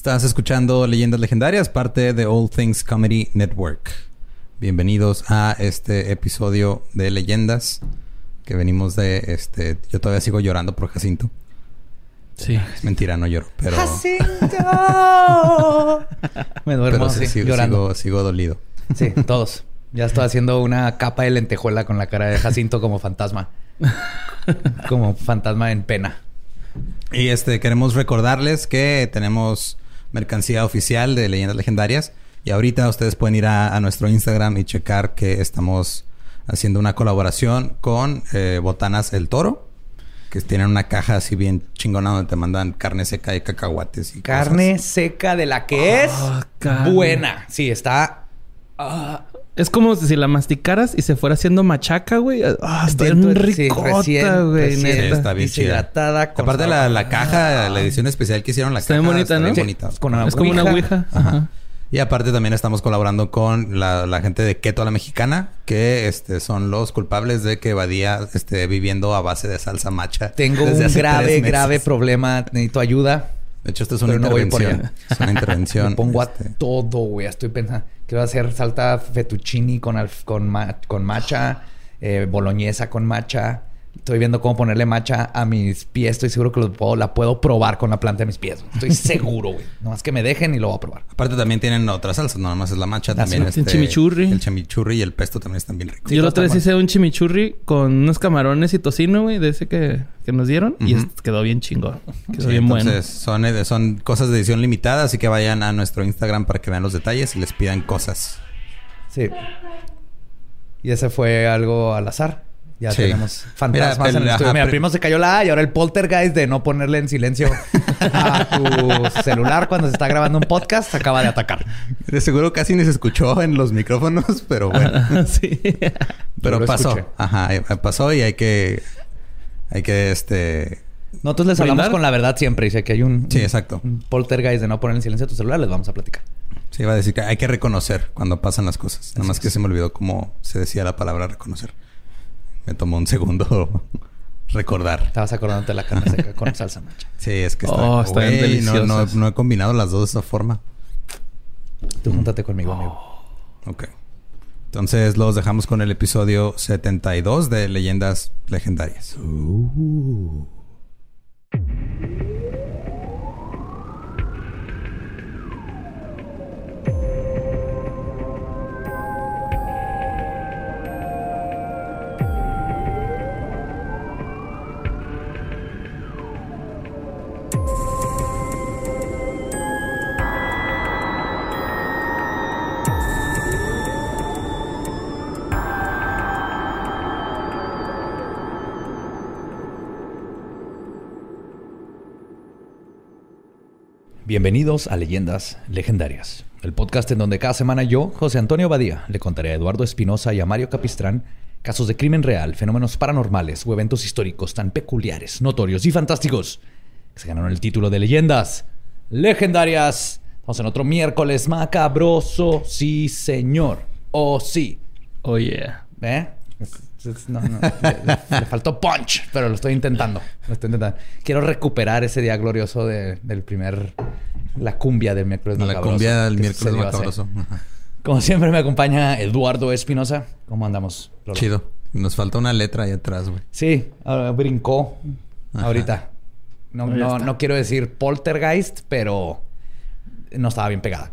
Estás escuchando Leyendas Legendarias, parte de All Things Comedy Network. Bienvenidos a este episodio de Leyendas que venimos de este. Yo todavía sigo llorando por Jacinto. Sí. Es mentira, no lloro, pero. ¡Jacinto! Me duermo pero sí, así, sigo, llorando. sigo, sigo dolido. Sí, todos. Ya estoy haciendo una capa de lentejuela con la cara de Jacinto como fantasma. como fantasma en pena. Y este queremos recordarles que tenemos mercancía oficial de Leyendas Legendarias. Y ahorita ustedes pueden ir a, a nuestro Instagram y checar que estamos haciendo una colaboración con eh, Botanas El Toro. Que tienen una caja así bien chingona donde te mandan carne seca y cacahuates y Carne cosas. seca de la que es Ah, carne. buena. Sí, está Ah, es como si la masticaras y se fuera haciendo machaca, güey. Ah, está bien sí, ricota, güey. está bien chida. deshidratada. con Aparte la, la caja, la edición especial que hicieron, la Está caja bien bonita, está ¿no? bien bonita. Es con una Es como una ouija. Ajá. Y aparte también estamos colaborando con la, la gente de Keto a la Mexicana, que este, son los culpables de que Badía esté viviendo a base de salsa macha. Tengo desde un hace grave, grave problema. Necesito ayuda. De hecho, esto es una Pero no voy por intervención. es una intervención. Pongo este, a todo, güey. Estoy pensando. Quiero hacer salta fettuccini con, alf- con, ma- con matcha, eh, boloñesa con matcha. Estoy viendo cómo ponerle matcha a mis pies. Estoy seguro que lo puedo- la puedo probar con la planta de mis pies. Estoy seguro, güey. Nomás que me dejen y lo voy a probar. Aparte también tienen otras salsas, no nada más es la macha, también sí. este, El chimichurri. El chimichurri y el pesto también están bien ricos. Sí, Yo la otra vez hice un chimichurri con unos camarones y tocino, güey, de ese que, que nos dieron. Y quedó bien chingón. Quedó Sí, bien bueno. entonces son, eh, son cosas de edición limitada, así que vayan a nuestro Instagram para que vean los detalles y les pidan cosas. Sí. Y ese fue algo al azar. Ya Sí. tenemos fantasmas Mira, en el estudio. Mira, primo se cayó la A y ahora el poltergeist de no ponerle en silencio a tu celular cuando se está grabando un podcast acaba de atacar. De seguro casi ni se escuchó en los micrófonos, pero bueno. sí. Pero pasó. escuché. Ajá, eh, pasó y hay que. Hay que este. Nosotros les hablamos ¿Brindar? con la verdad siempre. Dice que hay un, Sí, exacto. un poltergeist de no poner en silencio a tu celular. Les vamos a platicar. Se iba a decir que hay que reconocer cuando pasan las cosas. Nada más que se me olvidó cómo se decía la palabra reconocer. Me tomó un segundo recordar. Estabas acordándote de la carne seca con salsa macha. Sí, es que está. Oh, están Güey, no, no, deliciosas. no he combinado las dos de esa forma. Tú júntate conmigo, amigo. Ok. Entonces los dejamos con el episodio 72 de Leyendas Legendarias. Bienvenidos a Leyendas Legendarias, el podcast en donde cada semana yo, José Antonio Badía, le contaré a Eduardo Espinosa y a Mario Capistrán casos de crimen real, fenómenos paranormales o eventos históricos tan peculiares, notorios y fantásticos que se ganaron el título de Leyendas Legendarias. Estamos en otro miércoles macabroso, sí señor, oh sí. Oh, yeah. ¿Eh? No, no, le, le faltó punch, pero lo estoy intentando. Lo estoy intentando. Quiero recuperar ese día glorioso de- del primer... La cumbia del miércoles La macabroso. cumbia del miércoles macabroso. Como siempre me acompaña Eduardo Espinosa. ¿Cómo andamos? Lolo? Chido. Nos falta una letra ahí atrás, güey. Sí, ah, brincó Ajá. ahorita. No, no, no quiero decir poltergeist, pero no estaba bien pegada.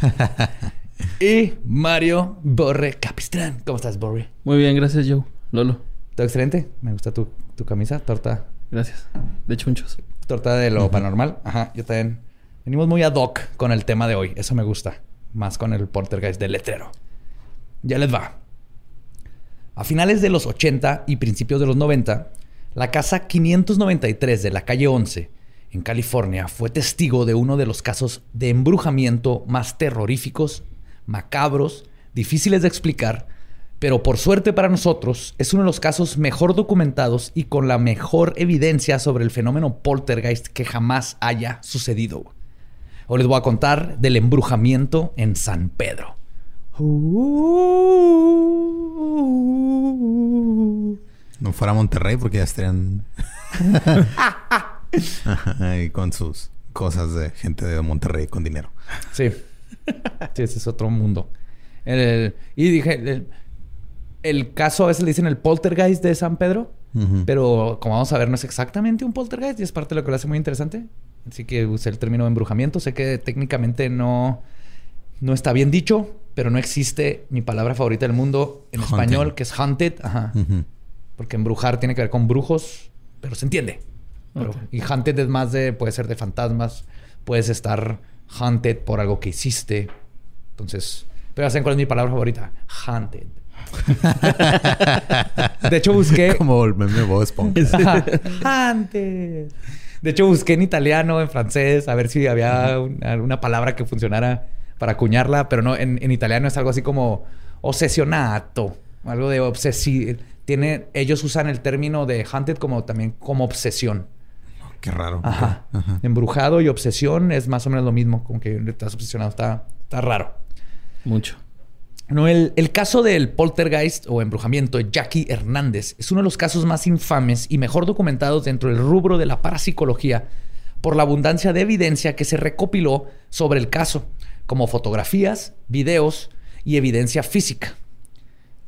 y Mario Borre Capistrán. ¿Cómo estás, Borre? Muy bien, gracias, Joe. Lolo. Todo excelente. Me gusta tu, tu camisa, torta. Gracias. De chunchos. Torta de lo paranormal. Ajá, yo también. Venimos muy ad hoc con el tema de hoy. Eso me gusta. Más con el poltergeist del letrero. Ya les va. A finales de los 80 y principios de los 90, la casa 593 de la calle 11, en California, fue testigo de uno de los casos de embrujamiento más terroríficos, macabros, difíciles de explicar, pero por suerte para nosotros es uno de los casos mejor documentados y con la mejor evidencia sobre el fenómeno poltergeist que jamás haya sucedido. Hoy les voy a contar del embrujamiento en San Pedro. No fuera a Monterrey porque ya estarían. Con sus cosas de gente de Monterrey con dinero. Sí. sí, ese es otro mundo. y dije, el, caso a veces le dicen el poltergeist de San Pedro, pero como vamos a ver, no es exactamente un poltergeist y es parte de lo que lo hace muy interesante. Así que usé el término embrujamiento. Sé que técnicamente no, no está bien dicho, pero no existe mi palabra favorita del mundo en español, que es haunted. Ajá. Porque embrujar tiene que ver con brujos, pero se entiende. Y haunted es más de, puede ser de fantasmas, puedes estar haunted por algo que hiciste. Entonces, pero saben cuál es mi palabra favorita. Haunted. de hecho, busqué. Como el meme Haunted. De hecho, busqué en italiano, en francés, a ver si había alguna palabra que funcionara para acuñarla, pero no, en, italiano es algo así como obsesionato, algo de obsesión. Tiene, ellos usan el término de haunted como también como obsesión. Qué raro. Ajá. Embrujado y obsesión es más o menos lo mismo, como que estás obsesionado, está, está raro. Mucho. No, el, el, caso del poltergeist o embrujamiento de Jackie Hernández es uno de los casos más infames y mejor documentados dentro del rubro de la parapsicología por la abundancia de evidencia que se recopiló sobre el caso, como fotografías, videos y evidencia física.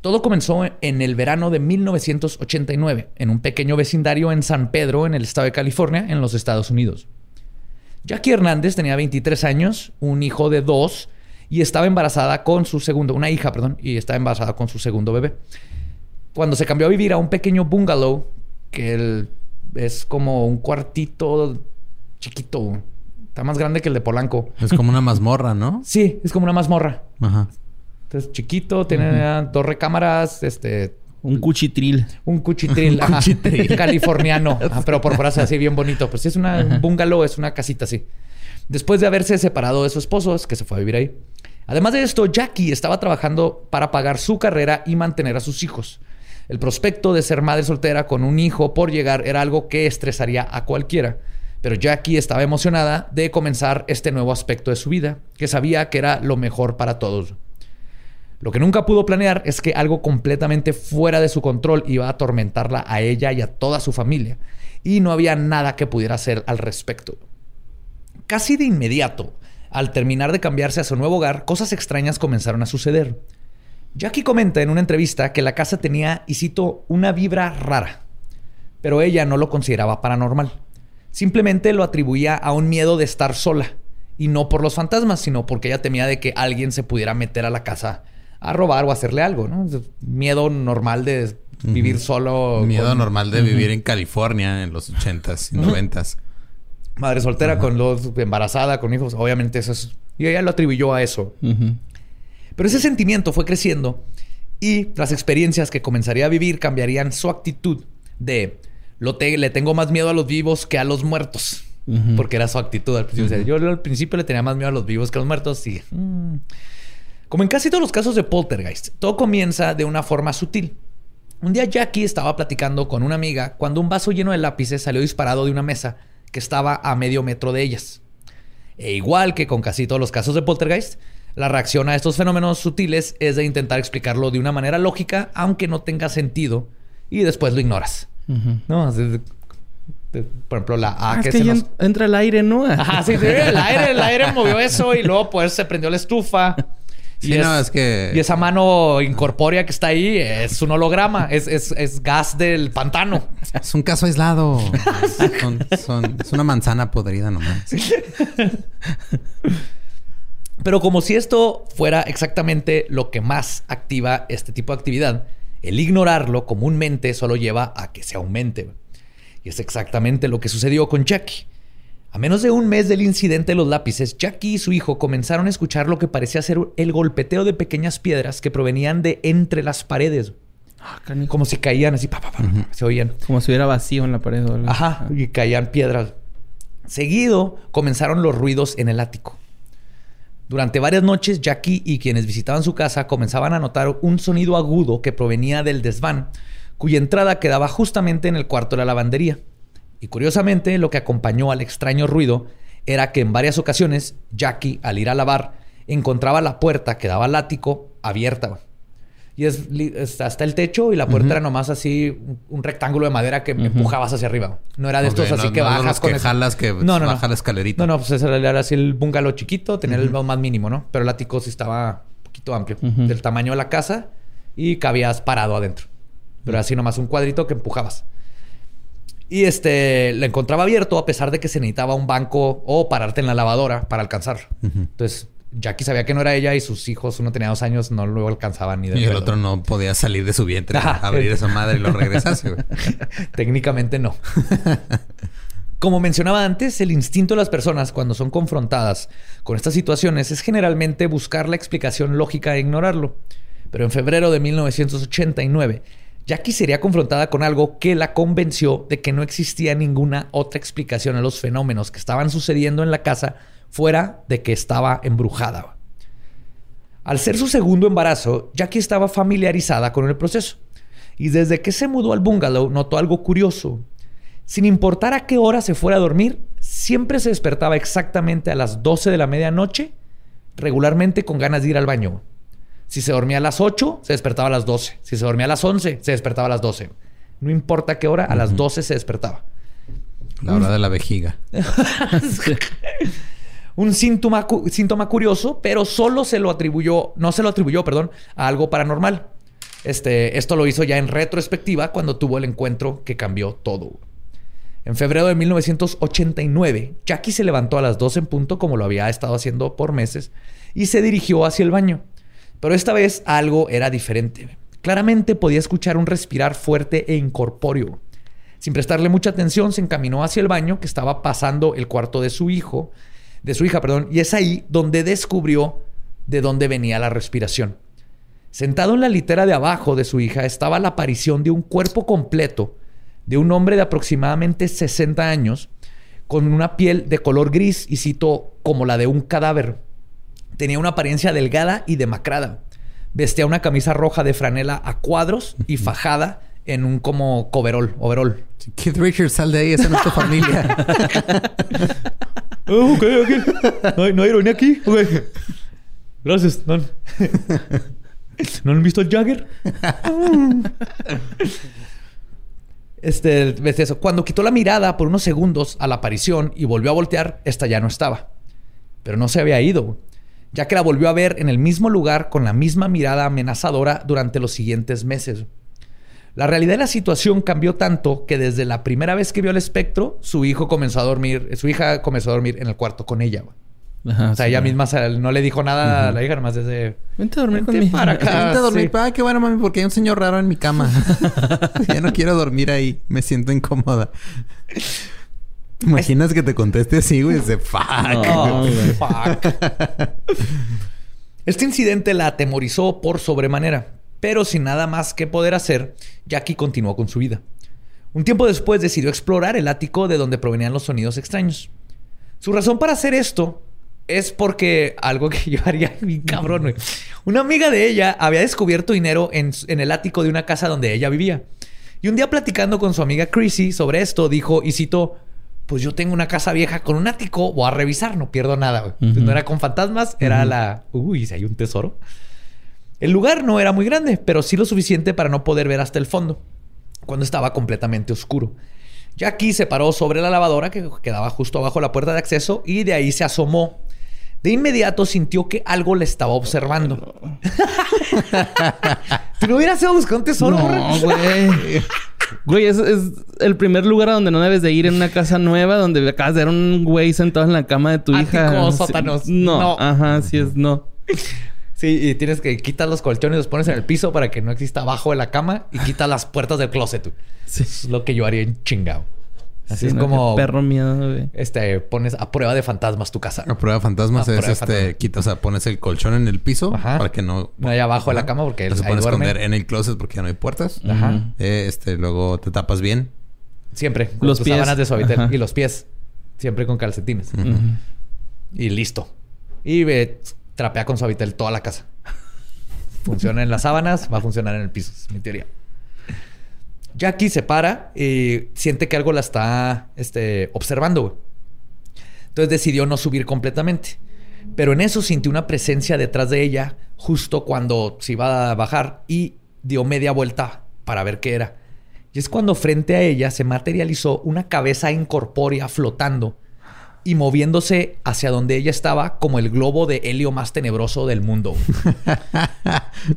Todo comenzó en el verano de 1989, en un pequeño vecindario en San Pedro, en el estado de California, en los Estados Unidos. Jackie Hernández tenía 23 años, un hijo de dos, y estaba embarazada con su segundo, una hija, perdón, y estaba embarazada con su segundo bebé. Cuando se cambió a vivir a un pequeño bungalow, que es como un cuartito chiquito, está más grande que el de Polanco. Es como una mazmorra, ¿no? Sí, es como una mazmorra. Ajá. Entonces, chiquito, tiene dos recámaras, este... Un cuchitril. Un cuchitril. un cuchitril. californiano. pero por fuera así bien bonito. Pues sí, es una, un bungalow, es una casita así. Después de haberse separado de su esposo, es que se fue a vivir ahí. Además de esto, Jackie estaba trabajando para pagar su carrera y mantener a sus hijos. El prospecto de ser madre soltera con un hijo por llegar era algo que estresaría a cualquiera. Pero Jackie estaba emocionada de comenzar este nuevo aspecto de su vida, que sabía que era lo mejor para todos. Lo que nunca pudo planear es que algo completamente fuera de su control iba a atormentarla a ella y a toda su familia, y no había nada que pudiera hacer al respecto. Casi de inmediato, al terminar de cambiarse a su nuevo hogar, cosas extrañas comenzaron a suceder. Jackie comenta en una entrevista que la casa tenía, y cito, una vibra rara, pero ella no lo consideraba paranormal. Simplemente lo atribuía a un miedo de estar sola, y no por los fantasmas, sino porque ella temía de que alguien se pudiera meter a la casa a robar o hacerle algo, ¿no? Miedo normal de vivir solo. Miedo normal de vivir en California en los ochentas y noventas madre soltera con los embarazada, con hijos, obviamente eso es... Y ella lo atribuyó a eso. Pero ese sentimiento fue creciendo y las experiencias que comenzaría a vivir cambiarían su actitud de lo le tengo más miedo a los vivos que a los muertos. Porque era su actitud al principio. yo al principio le tenía más miedo a los vivos que a los muertos. Y, mm. Como en casi todos los casos de poltergeist, todo comienza de una forma sutil. Un día Jackie estaba platicando con una amiga cuando un vaso lleno de lápices salió disparado de una mesa que estaba a medio metro de ellas. E igual que con casi todos los casos de poltergeist, la reacción a estos fenómenos sutiles es de intentar explicarlo de una manera lógica, aunque no tenga sentido, y después lo ignoras. ¿No? por ejemplo, la A ah, que, se entra el aire, ¿no? Ajá, sí, el aire, el aire movió eso y luego pues se prendió la estufa. Sí, y no, es, que... Y esa mano incorpórea que está ahí es un holograma. Es, es, gas del pantano. Es un caso aislado. es una manzana podrida nomás. Pero como si esto fuera exactamente lo que más activa este tipo de actividad, el ignorarlo comúnmente solo lleva a que se aumente. Y es exactamente lo que sucedió con Jackie. A menos de un mes del incidente de los lápices, Jackie y su hijo comenzaron a escuchar lo que parecía ser el golpeteo de pequeñas piedras que provenían de entre las paredes. Ah, como si caían así, pa, se oían. Como si hubiera vacío en la pared. Ajá, y caían piedras. Seguido comenzaron los ruidos en el ático. Durante varias noches, Jackie y quienes visitaban su casa comenzaban a notar un sonido agudo que provenía del desván, cuya entrada quedaba justamente en el cuarto de la lavandería. Y curiosamente, lo que acompañó al extraño ruido era que en varias ocasiones Jackie, al ir a lavar, encontraba la puerta que daba al ático abierta. Y es, hasta el techo y la puerta era nomás así un, rectángulo de madera que empujabas hacia arriba. No era de estos así que bajas con que jalas que no, no, baja la escalerita. No, no, pues era así el bungalow chiquito, tenía el más mínimo, ¿no? Pero el ático sí estaba un poquito amplio, del tamaño de la casa y cabías parado adentro. Pero así nomás un cuadrito que empujabas. Y este, lo encontraba abierto a pesar de que se necesitaba un banco o pararte en la lavadora para alcanzarlo. Entonces, Jackie sabía que no era ella y sus hijos, uno tenía dos años, no lo alcanzaban ni de Y el otro no podía salir de su vientre, abrir a su madre y lo regresase. Técnicamente no. Como mencionaba antes, el instinto de las personas cuando son confrontadas con estas situaciones es generalmente buscar la explicación lógica e ignorarlo. Pero en febrero de 1989, Jackie sería confrontada con algo que la convenció de que no existía ninguna otra explicación a los fenómenos que estaban sucediendo en la casa fuera de que estaba embrujada. Al ser su segundo embarazo, Jackie estaba familiarizada con el proceso. Y desde que se mudó al bungalow notó algo curioso. Sin importar a qué hora se fuera a dormir, siempre se despertaba exactamente a las 12 de la medianoche, regularmente con ganas de ir al baño. Si se dormía a las 8, se despertaba a las 12. Si se dormía a las 11, se despertaba a las 12. No importa qué hora, a las 12 se despertaba. La hora de la vejiga. Un síntoma, síntoma curioso, pero solo se lo atribuyó, no se lo atribuyó, perdón, a algo paranormal. Este, esto lo hizo ya en retrospectiva cuando tuvo el encuentro que cambió todo. En febrero de 1989, Jackie se levantó a las 12 en punto, como lo había estado haciendo por meses, y se dirigió hacia el baño. Pero esta vez algo era diferente. Claramente podía escuchar un respirar fuerte e incorpóreo. Sin prestarle mucha atención, se encaminó hacia el baño que estaba pasando el cuarto de su hijo, de su hija, perdón, y es ahí donde descubrió de dónde venía la respiración. Sentado en la litera de abajo de su hija estaba la aparición de un cuerpo completo de un hombre de aproximadamente 60 años con una piel de color gris y cito como la de un cadáver Tenía una apariencia delgada y demacrada. Vestía una camisa roja de franela a cuadros y fajada en un como coverol, overol. Kid Richard, sal de ahí, esa no es tu familia. oh, ok, ok. No hay, no hay ironía aquí. Okay. Gracias, ¿No, ¿No han visto el Jagger? este, eso. Cuando quitó la mirada por unos segundos a la aparición y volvió a voltear, esta ya no estaba. Pero no se había ido ya que la volvió a ver en el mismo lugar con la misma mirada amenazadora durante los siguientes meses. La realidad de la situación cambió tanto que desde la primera vez que vio el espectro, su hijo comenzó a dormir, su hija comenzó a dormir en el cuarto con ella. o sea, ella misma no le dijo nada a la hija, nomás desde... Vente a dormir conmigo. Para acá. Vente a dormir. Ay, qué bueno, mami, porque hay un señor raro en mi cama. ya no quiero dormir ahí. Me siento incómoda. Imaginas que te conteste así, güey? De fuck. fuck. Este incidente la atemorizó por sobremanera, pero sin nada más que poder hacer, Jackie continuó con su vida. Un tiempo después decidió explorar el ático de donde provenían los sonidos extraños. Su razón para hacer esto es porque algo que yo haría mi cabrón, güey. Una amiga de ella había descubierto dinero en, en, el ático de una casa donde ella vivía. Y un día platicando con su amiga Chrissy sobre esto, dijo, y citó, pues yo tengo una casa vieja con un ático, voy a revisar, no pierdo nada. No era con fantasmas, era la... Uy, si hay un tesoro. El lugar no era muy grande, pero sí lo suficiente para no poder ver hasta el fondo, cuando estaba completamente oscuro. Jackie se paró sobre la lavadora que quedaba justo abajo la puerta de acceso y de ahí se asomó. De inmediato sintió que algo le estaba observando. ¿Tú no hubieras ido a buscar un tesoro? No, güey. Güey, es, el primer lugar a donde no debes de ir en una casa nueva donde acabas de ver un güey sentado en la cama de tu hija. sótanos. No, no, ajá, sí es no. Sí, y tienes que quitar los colchones y los pones en el piso para que no exista abajo de la cama y quitas las puertas del closet. Sí. es lo que yo haría en chingado. Así es como. Perro miedo, güey. Este, pones a prueba de fantasmas tu casa. A prueba de fantasmas es este, quitas, o sea, pones el colchón en el piso para que no. No hay abajo de la cama porque no se puede esconder en el closet porque ya no hay puertas. Ajá. Eh, este, luego te tapas bien. Siempre. los tus pies. sábanas de suavitel. Y los pies. Siempre con calcetines. Y listo. Y ve, trapea con suavitel toda la casa. Funciona en las sábanas, va a funcionar en el piso. Es mi teoría. Jackie se para y siente que algo la está este, observando. Entonces decidió no subir completamente. Pero en eso sintió una presencia detrás de ella justo cuando se iba a bajar y dio media vuelta para ver qué era. Y es cuando frente a ella se materializó una cabeza incorpórea flotando y moviéndose hacia donde ella estaba como el globo de helio más tenebroso del mundo.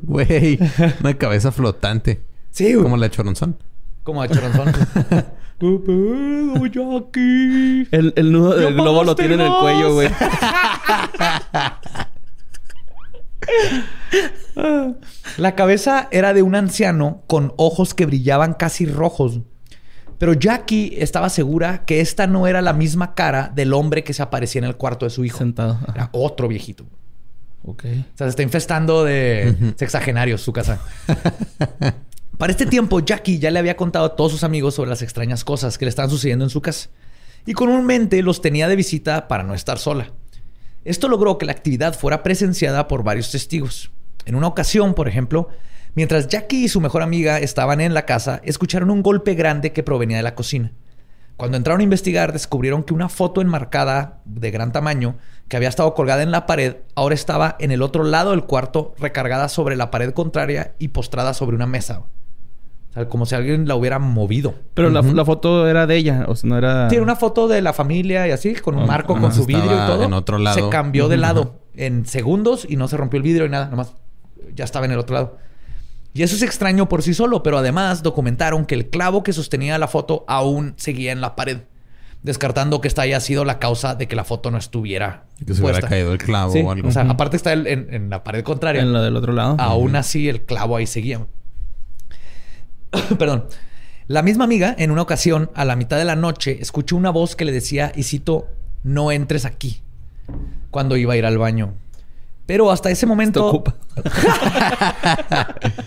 Güey, una cabeza flotante. Sí, Como la de Choronzón. Como de choronzón. ¿Qué pedo, Jackie? El, el nudo del ¡Ya globo lo tiene en el cuello, güey. La cabeza era de un anciano con ojos que brillaban casi rojos. Pero Jackie estaba segura que esta no era la misma cara del hombre que se aparecía en el cuarto de su hijo. Sentado. Era otro viejito. Ok. O sea, se está infestando de sexagenarios su casa. Para este tiempo, Jackie ya le había contado a todos sus amigos sobre las extrañas cosas que le estaban sucediendo en su casa. Y comúnmente los tenía de visita para no estar sola. Esto logró que la actividad fuera presenciada por varios testigos. En una ocasión, por ejemplo, mientras Jackie y su mejor amiga estaban en la casa, escucharon un golpe grande que provenía de la cocina. Cuando entraron a investigar, descubrieron que una foto enmarcada de gran tamaño, que había estado colgada en la pared, ahora estaba en el otro lado del cuarto, recargada sobre la pared contraria y postrada sobre una mesa. O sea, como si alguien la hubiera movido. Pero la, la foto era de ella, o sea, no era. Tiene una foto de la familia y así, con un Ah, marco, ajá, con su vidrio y estaba todo. en otro lado. Se cambió de lado en segundos y no se rompió el vidrio y nada, nomás ya estaba en el otro lado. Y eso es extraño por sí solo, pero además documentaron que el clavo que sostenía la foto aún seguía en la pared, descartando que esta haya sido la causa de que la foto no estuviera Que se hubiera caído el clavo Sí, o algo. O sea, aparte está el- en, en la pared contraria. En la del otro lado. Aún así, el clavo ahí seguía. Perdón. La misma amiga, en una ocasión, a la mitad de la noche, escuchó una voz que le decía, y cito, no entres aquí, cuando iba a ir al baño. Pero hasta ese Te momento... ocupa.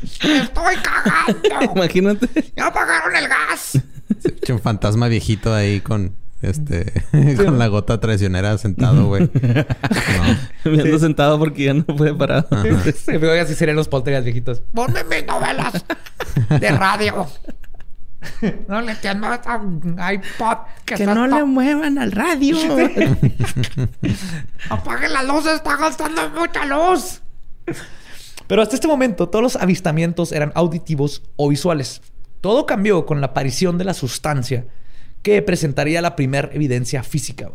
¡Estoy cagando! Imagínate. ¡Ya apagaron el gas! Un fantasma viejito ahí con este con la gota traicionera sentado, güey. No. Me ando sentado porque ya no puede parar. Que así serían los poltergeist viejitos. Ponme mis novelas de radio. No le entiendo a esta iPod que, está to- muevan al radio. Apague la luz, está gastando mucha luz. Pero hasta este momento, todos los avistamientos eran auditivos o visuales. Todo cambió con la aparición de la sustancia que presentaría la primera evidencia física.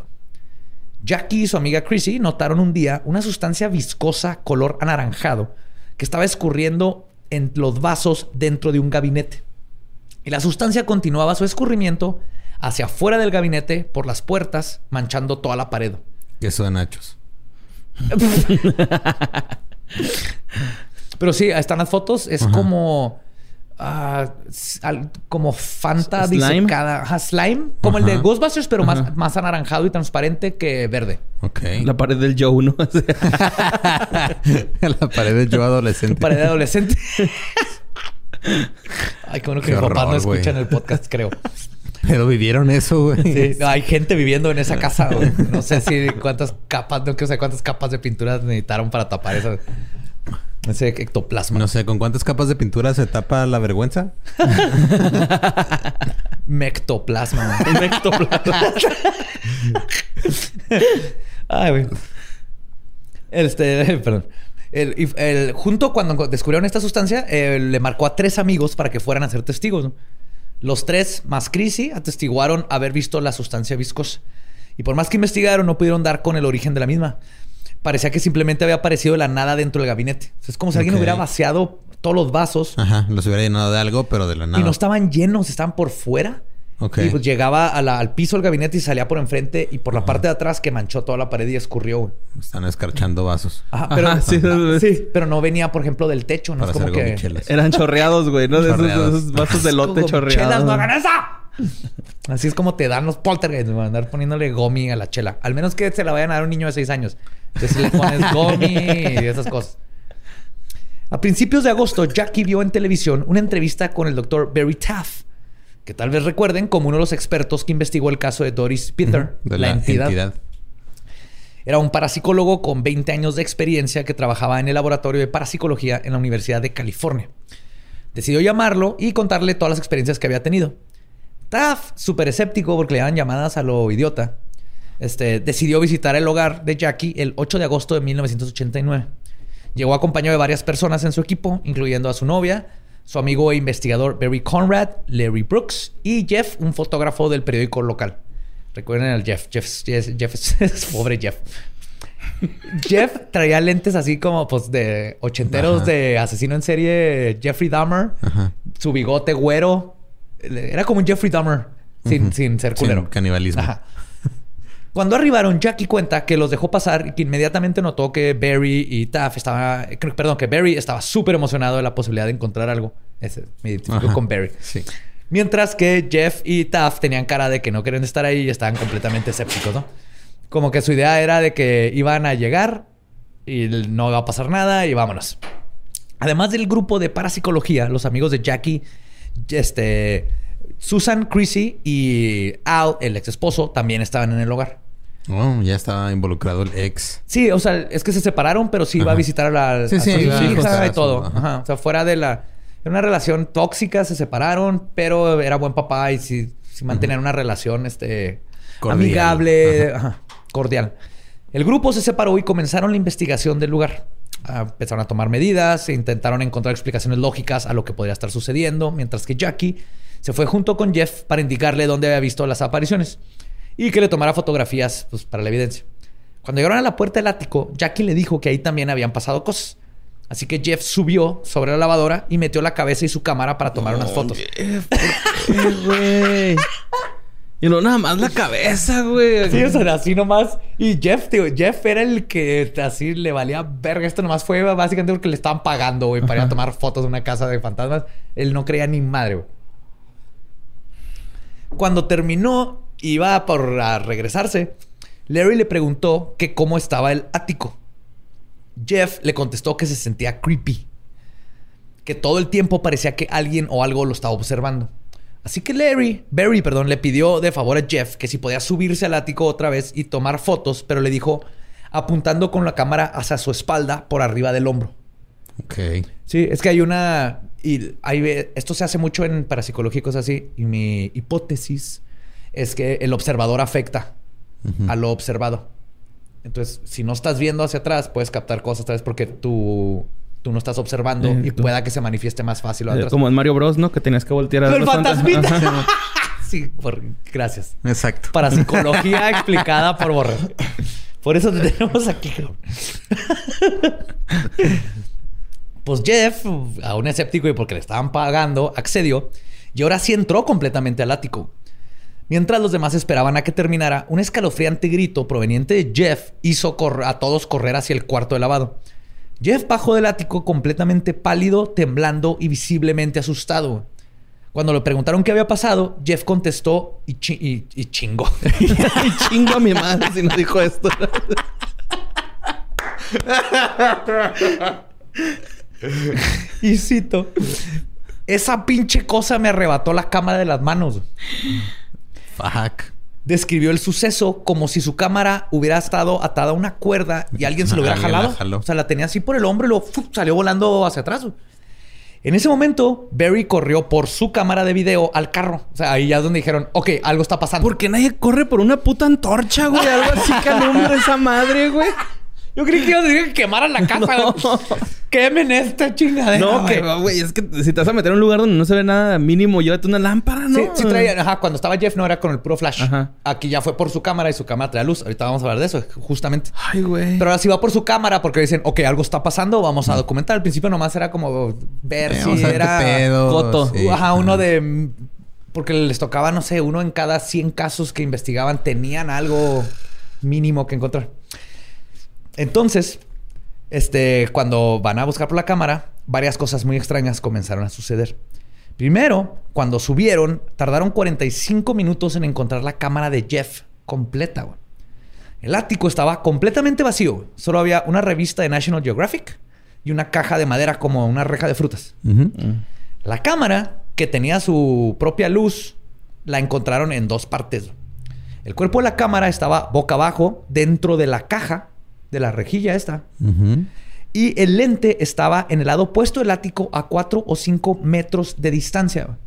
Jackie y su amiga Chrissy notaron un día una sustancia viscosa color anaranjado que estaba escurriendo en los vasos dentro de un gabinete. Y la sustancia continuaba su escurrimiento hacia afuera del gabinete por las puertas, manchando toda la pared. Queso de nachos. Pero sí, están las fotos. Es como... como Fanta Slime. disecada. Ajá, slime. Como el de. Ghostbusters, pero más, más anaranjado y transparente que verde. Ok. La pared del Joe, ¿no? La pared de yo adolescente. Pared de adolescente. Ay, qué bueno que Qué mis papás no horror, escuchan el podcast, creo. Pero vivieron eso, güey. Sí, no, hay gente viviendo en esa casa. güey. No sé si cuántas capas, no quiero saber cuántas capas de pintura necesitaron para tapar eso. Ese ectoplasma. No sé, ¿con cuántas capas de pintura se tapa la vergüenza? Mectoplasma. güey. un ectoplasma. Ay, güey. Este, perdón. El- junto cuando descubrieron esta sustancia, eh, le marcó a tres amigos para que fueran a ser testigos. ¿no? Los tres, más Chrissy, atestiguaron haber visto la sustancia viscosa. Y por más que investigaron, no pudieron dar con el origen de la misma. Parecía que simplemente había aparecido de la nada dentro del gabinete. O sea, es como si alguien hubiera vaciado todos los vasos Ajá, los hubiera llenado de algo, pero de la nada. y no estaban llenos, estaban por fuera. Ok. Y pues llegaba a la- al piso del gabinete y salía por enfrente y por la parte de atrás que manchó toda la pared y escurrió. güey. Están escarchando vasos. Ajá, pero, Ajá, sí, Ajá, sí. sí, pero no venía, por ejemplo, del techo. No Para es como que... gomichelas. Eran chorreados, güey, ¿no? De esos, de Chorreados. esos vasos de lote chorreados. Chelas, no hagan. Así es como te dan los poltergeists, güey, andar poniéndole gomi a la chela. Al menos que se la vayan a dar a un niño de 6 años. Entonces le pones gomi y esas cosas. A principios de agosto, Jackie vio en televisión una entrevista con el doctor Barry Taff, que tal vez recuerden como uno de los expertos que investigó el caso de Doris Peter, De la, la, entidad. entidad. Era un parapsicólogo con 20 años de experiencia que trabajaba en el laboratorio de parapsicología en la Universidad de California. Decidió llamarlo y contarle todas las experiencias que había tenido. Taff, súper escéptico porque le daban llamadas a lo idiota, este, decidió visitar el hogar de Jackie el 8 de agosto de 1989. Llegó acompañado de varias personas en su equipo, incluyendo a su novia, su amigo e investigador Barry Conrad, Larry Brooks y Jeff, un fotógrafo del periódico local. Recuerden al Jeff. Jeff, Jeff, es pobre Jeff. Jeff traía lentes así como pues de ochenteros de asesino en serie Jeffrey Dahmer. Su bigote güero. Era como un Jeffrey Dahmer sin, sin ser culero. Sin canibalismo. Cuando arribaron, Jackie cuenta que los dejó pasar y que inmediatamente notó que Barry y Taff estaba, perdón, que Barry estaba súper emocionado de la posibilidad de encontrar algo. Ese, me identifico con Barry. Sí. Mientras que Jeff y Taff tenían cara de que no querían estar ahí y estaban completamente escépticos, ¿no? Como que su idea era de que iban a llegar y no iba a pasar nada y vámonos. Además del grupo de parapsicología, los amigos de Jackie, este, Susan Chrissy y Al, el ex esposo, también estaban en el hogar. Oh, ya estaba involucrado el ex. Sí, o sea, es que se separaron, pero sí iba a visitar a la sí, sí, hija y todo. O sea, fuera de la... Era una relación tóxica, se separaron, pero era buen papá y sí, mantenían una relación este, amigable, cordial. El grupo se separó y comenzaron la investigación del lugar. Ah, empezaron a tomar medidas, e intentaron encontrar explicaciones lógicas a lo que podría estar sucediendo, mientras que Jackie se fue junto con Jeff para indicarle dónde había visto las apariciones y que le tomara fotografías pues, para la evidencia. Cuando llegaron a la puerta del ático, Jackie le dijo que ahí también habían pasado cosas. Así que Jeff subió sobre la lavadora y metió la cabeza y su cámara para tomar unas fotos. Y no nada más la cabeza, güey. Sí, o sea, así nomás. Y Jeff, tío, Jeff era el que así le valía verga. Esto nomás fue básicamente porque le estaban pagando, güey, para ir a tomar fotos de una casa de fantasmas. Él no creía ni madre, güey. Cuando terminó, iba por regresarse. Larry le preguntó que cómo estaba el ático. Jeff le contestó que se sentía creepy. Que todo el tiempo parecía que alguien o algo lo estaba observando. Así que Larry, Barry, perdón, le pidió de favor a Jeff que si podía subirse al ático otra vez y tomar fotos, pero le dijo apuntando con la cámara hacia su espalda por arriba del hombro. Ok. Sí, es que hay una. Y hay, esto se hace mucho en cosas así. Y mi hipótesis es que el observador afecta a lo observado. Entonces, si no estás viendo hacia atrás, puedes captar cosas, ¿sabes? Porque tú, tú no estás observando eh, y pueda que se manifieste más fácil. Eh, como en Mario Bros, ¿no? Que tenías que voltear a ¡El fantasmita! sí, gracias. Exacto. Parapsicología explicada por Borre. Por eso te tenemos aquí. pues Jeff, a un escéptico y porque le estaban pagando, accedió y ahora sí entró completamente al ático. Mientras los demás esperaban a que terminara, un escalofriante grito proveniente de Jeff hizo a todos correr hacia el cuarto de lavado. Jeff bajó del ático completamente pálido, temblando y visiblemente asustado. Cuando le preguntaron qué había pasado, Jeff contestó y, y, chingó. y chingo a mi madre si no dijo esto. y cito: Esa pinche cosa me arrebató la cámara de las manos. Fuck. Describió el suceso como si su cámara hubiera estado atada a una cuerda y alguien se lo hubiera jalado. O sea, la tenía así por el hombro y lo salió volando hacia atrás. En ese momento, Barry corrió por su cámara de video al carro. O sea, ahí ya es donde dijeron, ok, algo está pasando. Porque nadie corre por una puta antorcha, güey. Algo así que alumbra esa madre, güey. Yo creí que iba a decir que quemaran la casa. No. Quemen esta chingadera. No, que, güey, es que si te vas a meter en un lugar donde no se ve nada mínimo, llévate una lámpara, ¿no? Sí, sí traía, ajá, cuando estaba Jeff no era con el puro flash. Ajá. Aquí ya fue por su cámara y su cámara trae luz. Ahorita vamos a hablar de eso, justamente. Ay, güey. Pero ahora sí va por su cámara porque dicen, ok, algo está pasando, vamos a documentar. Al principio nomás era como ver si era foto. ajá, uno de porque les tocaba, no sé, uno en cada 100 casos que investigaban tenían algo mínimo que encontrar. Entonces, este, cuando van a buscar por la cámara, varias cosas muy extrañas comenzaron a suceder. Primero, cuando subieron, tardaron 45 minutos en encontrar la cámara de Jeff completa. El ático estaba completamente vacío. Solo había una revista de National Geographic y una caja de madera como una reja de frutas. La cámara, que tenía su propia luz, la encontraron en dos partes. El cuerpo de la cámara estaba boca abajo dentro de la caja de la rejilla esta. Y el lente estaba en el lado opuesto del ático a 4 o 5 metros de distancia.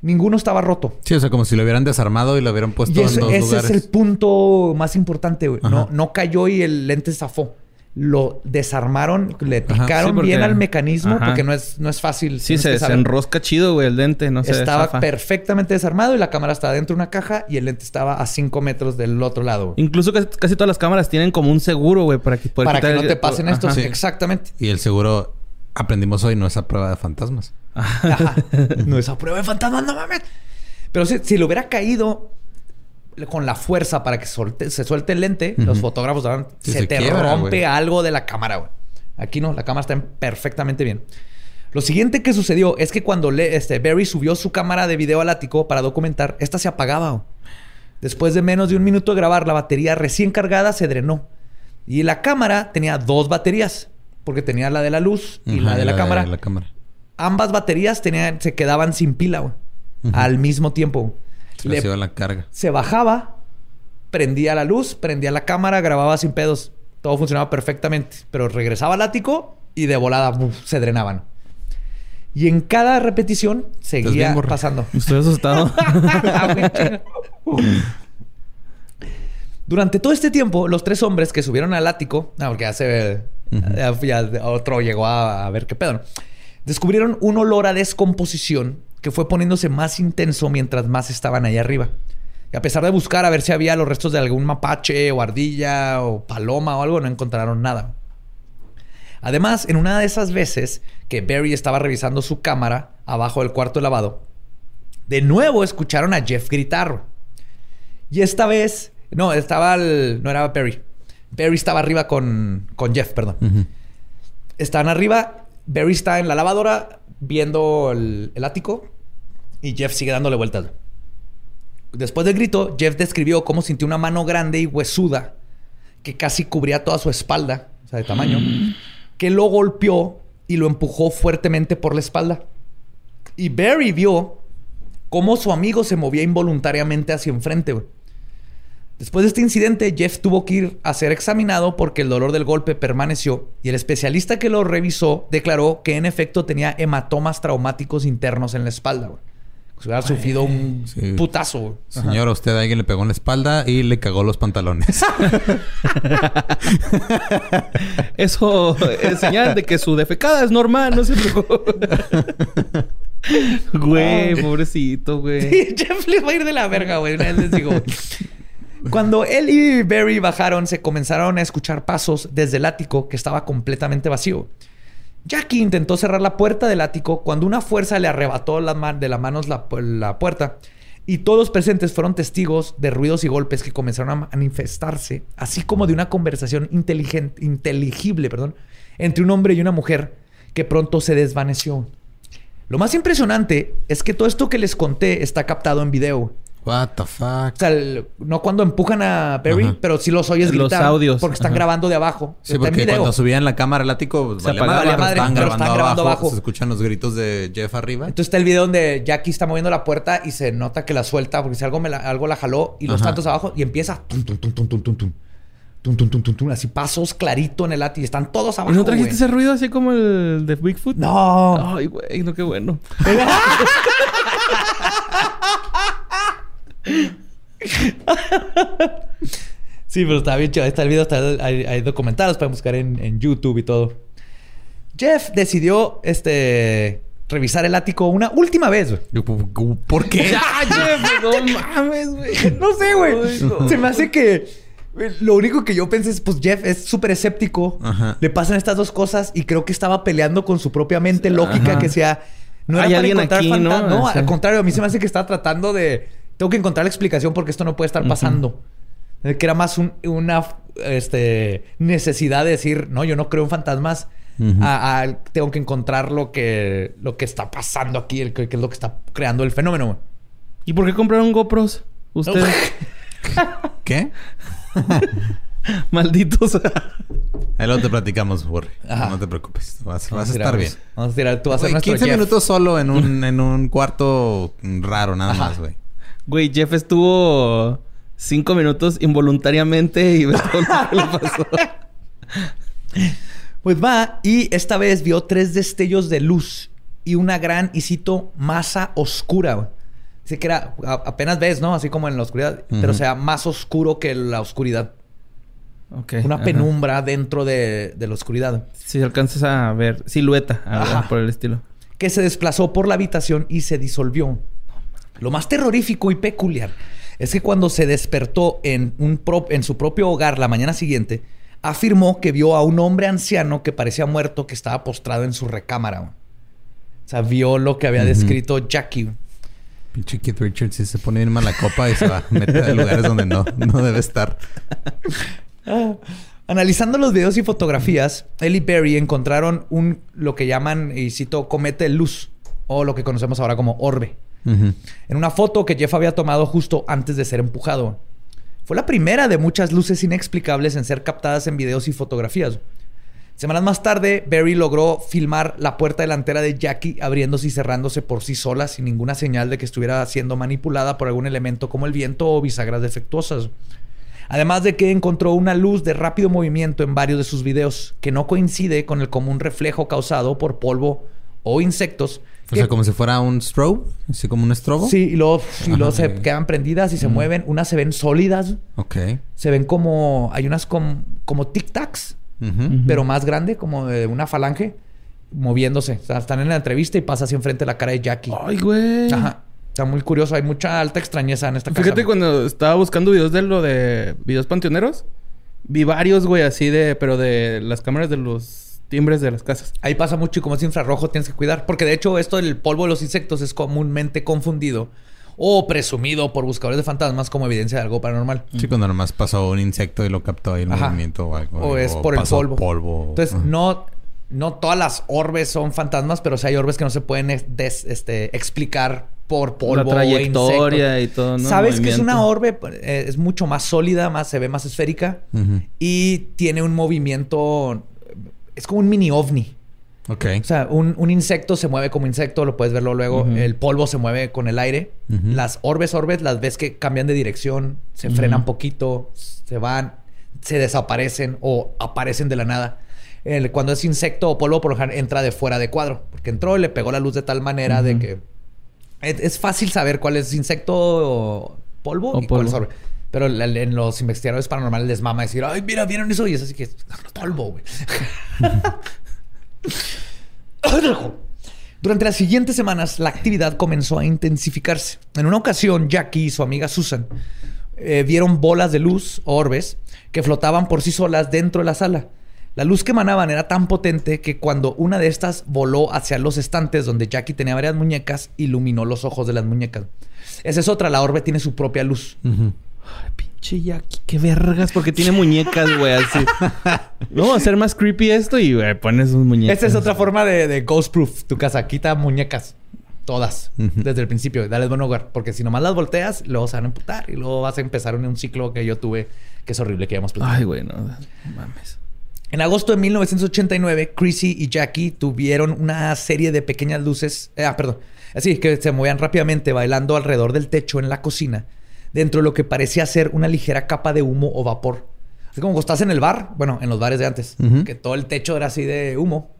Ninguno estaba roto. Sí, o sea, como si lo hubieran desarmado y lo hubieran puesto Y eso- en dos ese lugares. es el punto más importante, güey. No, no cayó y el lente zafó. Lo desarmaron, le Ajá. picaron Sí, porque- bien al mecanismo Ajá. porque no es, no es fácil. Sí, se, se enrosca chido, güey, el dente. No se Estaba perfectamente desarmado y la cámara estaba dentro de una caja y el lente estaba a 5 metros del otro lado. güey. Incluso casi, casi todas las cámaras tienen como un seguro, güey, para que, poder Para que no el- te pasen estos. Ajá. Sí. Exactamente. Y el seguro, aprendimos hoy, no es a prueba de fantasmas. Ajá. No es a prueba de fantasma, no mames. Pero si, si le hubiera caído con la fuerza para que solte- se suelte el lente, los fotógrafos se, se te quiebra, rompe algo de la cámara, güey. Aquí no, la cámara está en- perfectamente bien. Lo siguiente que sucedió es que cuando le- este, Barry subió su cámara de video al ático para documentar, esta se apagaba. Después de menos de un minuto de grabar, la batería recién cargada se drenó. Y la cámara tenía dos baterías, porque tenía la de la luz y Ajá, la de la, cámara la cámara. ambas baterías tenían, se quedaban sin pila, güey. Al mismo tiempo. Se Le- la carga. se bajaba, prendía la luz, prendía la cámara, grababa sin pedos. Todo funcionaba perfectamente. Pero regresaba al ático y de volada uf, se drenaban. Y en cada repetición seguía pasando. Estoy asustado. Durante todo este tiempo, los tres hombres que subieron al ático, ah, porque hace ya, ya otro llegó a, a ver qué pedo, ¿no? descubrieron un olor a descomposición que fue poniéndose más intenso mientras más estaban ahí arriba. Y a pesar de buscar a ver si había los restos de algún mapache o ardilla o paloma o algo, no encontraron nada. Además, en una de esas veces que Barry estaba revisando su cámara abajo del cuarto de lavado, de nuevo escucharon a Jeff gritar. Y esta vez, no, estaba el, no era Barry. Barry estaba arriba con, con Jeff, perdón. Están arriba, Barry está en la lavadora viendo el, el ático y Jeff sigue dándole vueltas. Después del grito, Jeff describió cómo sintió una mano grande y huesuda que casi cubría toda su espalda, o sea, de tamaño, que lo golpeó y lo empujó fuertemente por la espalda. Y Barry vio cómo su amigo se movía involuntariamente hacia enfrente. güey. Después de este incidente, Jeff tuvo que ir a ser examinado porque el dolor del golpe permaneció y el especialista que lo revisó declaró que en efecto tenía hematomas traumáticos internos en la espalda. güey. Pues hubiera sufrido un sí. putazo. Señor, a usted alguien le pegó en la espalda y le cagó los pantalones. Eso es señal de que su defecada es normal, no se preocupe. Güey, pobrecito, güey. Sí, Jeff les va a ir de la verga, güey. Una vez les digo. Cuando él y Barry bajaron, se comenzaron a escuchar pasos desde el ático que estaba completamente vacío. Jackie intentó cerrar la puerta del ático cuando una fuerza le arrebató de las manos la, la puerta y todos los presentes fueron testigos de ruidos y golpes que comenzaron a manifestarse, así como de una conversación inteligente, inteligible perdón, entre un hombre y una mujer que pronto se desvaneció. Lo más impresionante es que todo esto que les conté está captado en video. What the fuck. O sea, el- no cuando empujan a Ajá. pero sí los oyes Los gritar. audios. Porque están Ajá. grabando de abajo. Sí, Está en porque video. cuando subían la cámara al ático, pues, Se valía apagaba. madre, madre, pero grabando, abajo. abajo. Se escuchan los gritos de Jeff arriba. Entonces está el video donde Jackie está moviendo la puerta y se nota que la suelta porque si algo, me la, algo la jaló y los Ajá. tantos abajo y empieza tum, tum, tum, tum, tum, tum, tum. Tum, tum, tum, tum, tum. así pasos clarito en el ático y están todos ¿Y abajo. no trajiste güey. ese ruido así como el de Bigfoot? No. Ay, güey, no, qué bueno. Sí, pero está bien chido. Está el video, está, hay, hay documentales para buscar en, en YouTube y todo. Jeff decidió este, revisar el ático una última vez. güey. ¿Por qué? ¡Ya, Jeff! ¡No mames, güey! No sé, güey. Se me hace que lo único que yo pensé es, pues Jeff es súper escéptico. Ajá. Le pasan estas dos cosas y creo que estaba peleando con su propia mente lógica Ajá. que sea. No era Hay para alguien encontrar aquí, ¿no? fantasmas. No, Sí. al contrario, a mí se me hace que estaba tratando de. Tengo que encontrar la explicación porque esto no puede estar pasando. Que era más un- una este, necesidad de decir, no, yo no creo en fantasmas. A- a- tengo que encontrar lo que, lo que está pasando aquí, el, que, que es lo que está creando el fenómeno. güey. ¿Y por qué compraron GoPros? Ustedes, ¿Qué? malditos. Ahí luego te platicamos, Borre. No te preocupes. Vas, a estar bien. Vamos a tirar. Tú vas a nuestro 15 Jeff. minutos solo en un, en un cuarto raro, nada Ajá. más, güey. Güey, Jeff estuvo cinco minutos involuntariamente y ves todo lo que le pasó. Pues va y esta vez vio tres destellos de luz y una gran, y cito, masa oscura. Dice que era apenas ves, ¿no? Así como en la oscuridad, pero sea más oscuro que la oscuridad. Una penumbra dentro de, la oscuridad. Si alcanzas a ver silueta, por el estilo. Que se desplazó por la habitación y se disolvió. Lo más terrorífico y peculiar es que cuando se despertó en, un en su propio hogar la mañana siguiente, afirmó que vio a un hombre anciano que parecía muerto que estaba postrado en su recámara. O sea, vio lo que había descrito Jackie. Pinche Keith Richards si se pone bien mala copa y se va a meter en lugares donde no, no debe estar. Analizando los videos y fotografías, él y Barry encontraron un lo que llaman, y cito, comete luz, o lo que conocemos ahora como orbe. En una foto que Jeff había tomado justo antes de ser empujado. Fue la primera de muchas luces inexplicables en ser captadas en videos y fotografías. Semanas más tarde, Barry logró filmar la puerta delantera de Jackie abriéndose y cerrándose por sí sola sin ninguna señal de que estuviera siendo manipulada por algún elemento como el viento o bisagras defectuosas. Además de que encontró una luz de rápido movimiento en varios de sus videos que no coincide con el común reflejo causado por polvo o insectos. O sea, como si fuera un strobe, así como un estrobo. Sí, y luego, se quedan prendidas y se mueven. Unas se ven sólidas. Ok. Se ven como, hay unas como, como tic-tacs pero más grande, como de una falange, moviéndose. O sea, están en la entrevista y pasa así enfrente de la cara de Jackie. Ay, güey. Ajá. Está muy curioso. Hay mucha alta extrañeza en esta casa. Fíjate, cuando estaba buscando videos de lo de videos panteoneros, vi varios, güey, así de, pero de las cámaras de los timbres de las casas. Ahí pasa mucho y como es infrarrojo tienes que cuidar. Porque de hecho esto del polvo de los insectos es comúnmente confundido o presumido por buscadores de fantasmas como evidencia de algo paranormal. Sí, cuando nomás pasó un insecto y lo captó ahí el movimiento o algo. O es por el polvo. Entonces, no, no todas las orbes son fantasmas, pero sí hay orbes que no se pueden este, explicar por polvo. La trayectoria y todo, ¿no? Sabes que es una orbe, eh, es mucho más sólida, más, se ve más esférica y tiene un movimiento, es como un mini ovni. Ok. O sea, un, insecto se mueve como insecto, lo puedes verlo luego. El polvo se mueve con el aire. Las orbes, orbes, las ves que cambian de dirección, se frenan poquito, se van, se desaparecen o aparecen de la nada. cuando es insecto o polvo, por lo general entra de fuera de cuadro. Porque entró y le pegó la luz de tal manera de que... Es, fácil saber cuál es insecto o polvo y cuál es orbe. Pero en los investigadores paranormales les mama decir, ay, mira, ¿vieron eso? Y es así que es polvo, güey. Durante las siguientes semanas, la actividad comenzó a intensificarse. En una ocasión, Jackie y su amiga Susan eh, vieron bolas de luz, orbes, que flotaban por sí solas dentro de la sala. La luz que emanaban era tan potente que cuando una de estas voló hacia los estantes donde Jackie tenía varias muñecas, iluminó los ojos de las muñecas. Esa es otra, la orbe tiene su propia luz. Ay, pinche Jackie, qué vergas, porque tiene muñecas, güey, así. Vamos a hacer más creepy esto y, güey, pones sus muñecas. Esta es otra forma de, de ghost proof. Tu casa quita muñecas. Todas. Desde el principio. Dale buen lugar. Porque si nomás las volteas, luego se van a emputar. Y luego vas a empezar en un ciclo que yo tuve, que es horrible, que hayamos platicado. Ay, güey, no. Mames. En agosto de 1989, Chrissy y Jackie tuvieron una serie de pequeñas luces. Eh, ah, perdón. Así que se movían rápidamente bailando alrededor del techo en la cocina dentro de lo que parecía ser una ligera capa de humo o vapor. Es como cuando estás en el bar, bueno, en los bares de antes, que todo el techo era así de humo.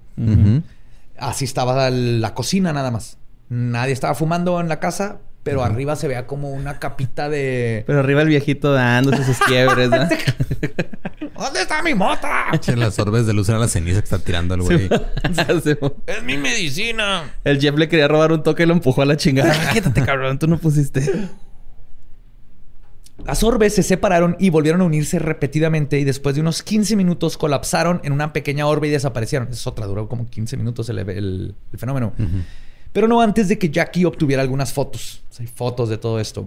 Así estaba la cocina nada más. Nadie estaba fumando en la casa, pero arriba se veía como una capita de. Pero arriba el viejito dándose sus quiebres, ¿no? ¿Dónde está mi mota? las orbes de luz eran la ceniza que está tirando el güey. es mi medicina. El Jeff le quería robar un toque y lo empujó a la chingada. Quédate, cabrón, tú no pusiste. Las orbes se separaron y volvieron a unirse repetidamente y después de unos 15 minutos colapsaron en una pequeña orbe y desaparecieron. Es otra, duró como 15 minutos el, fenómeno. Pero no antes de que Jackie obtuviera algunas fotos. hay fotos de todo esto.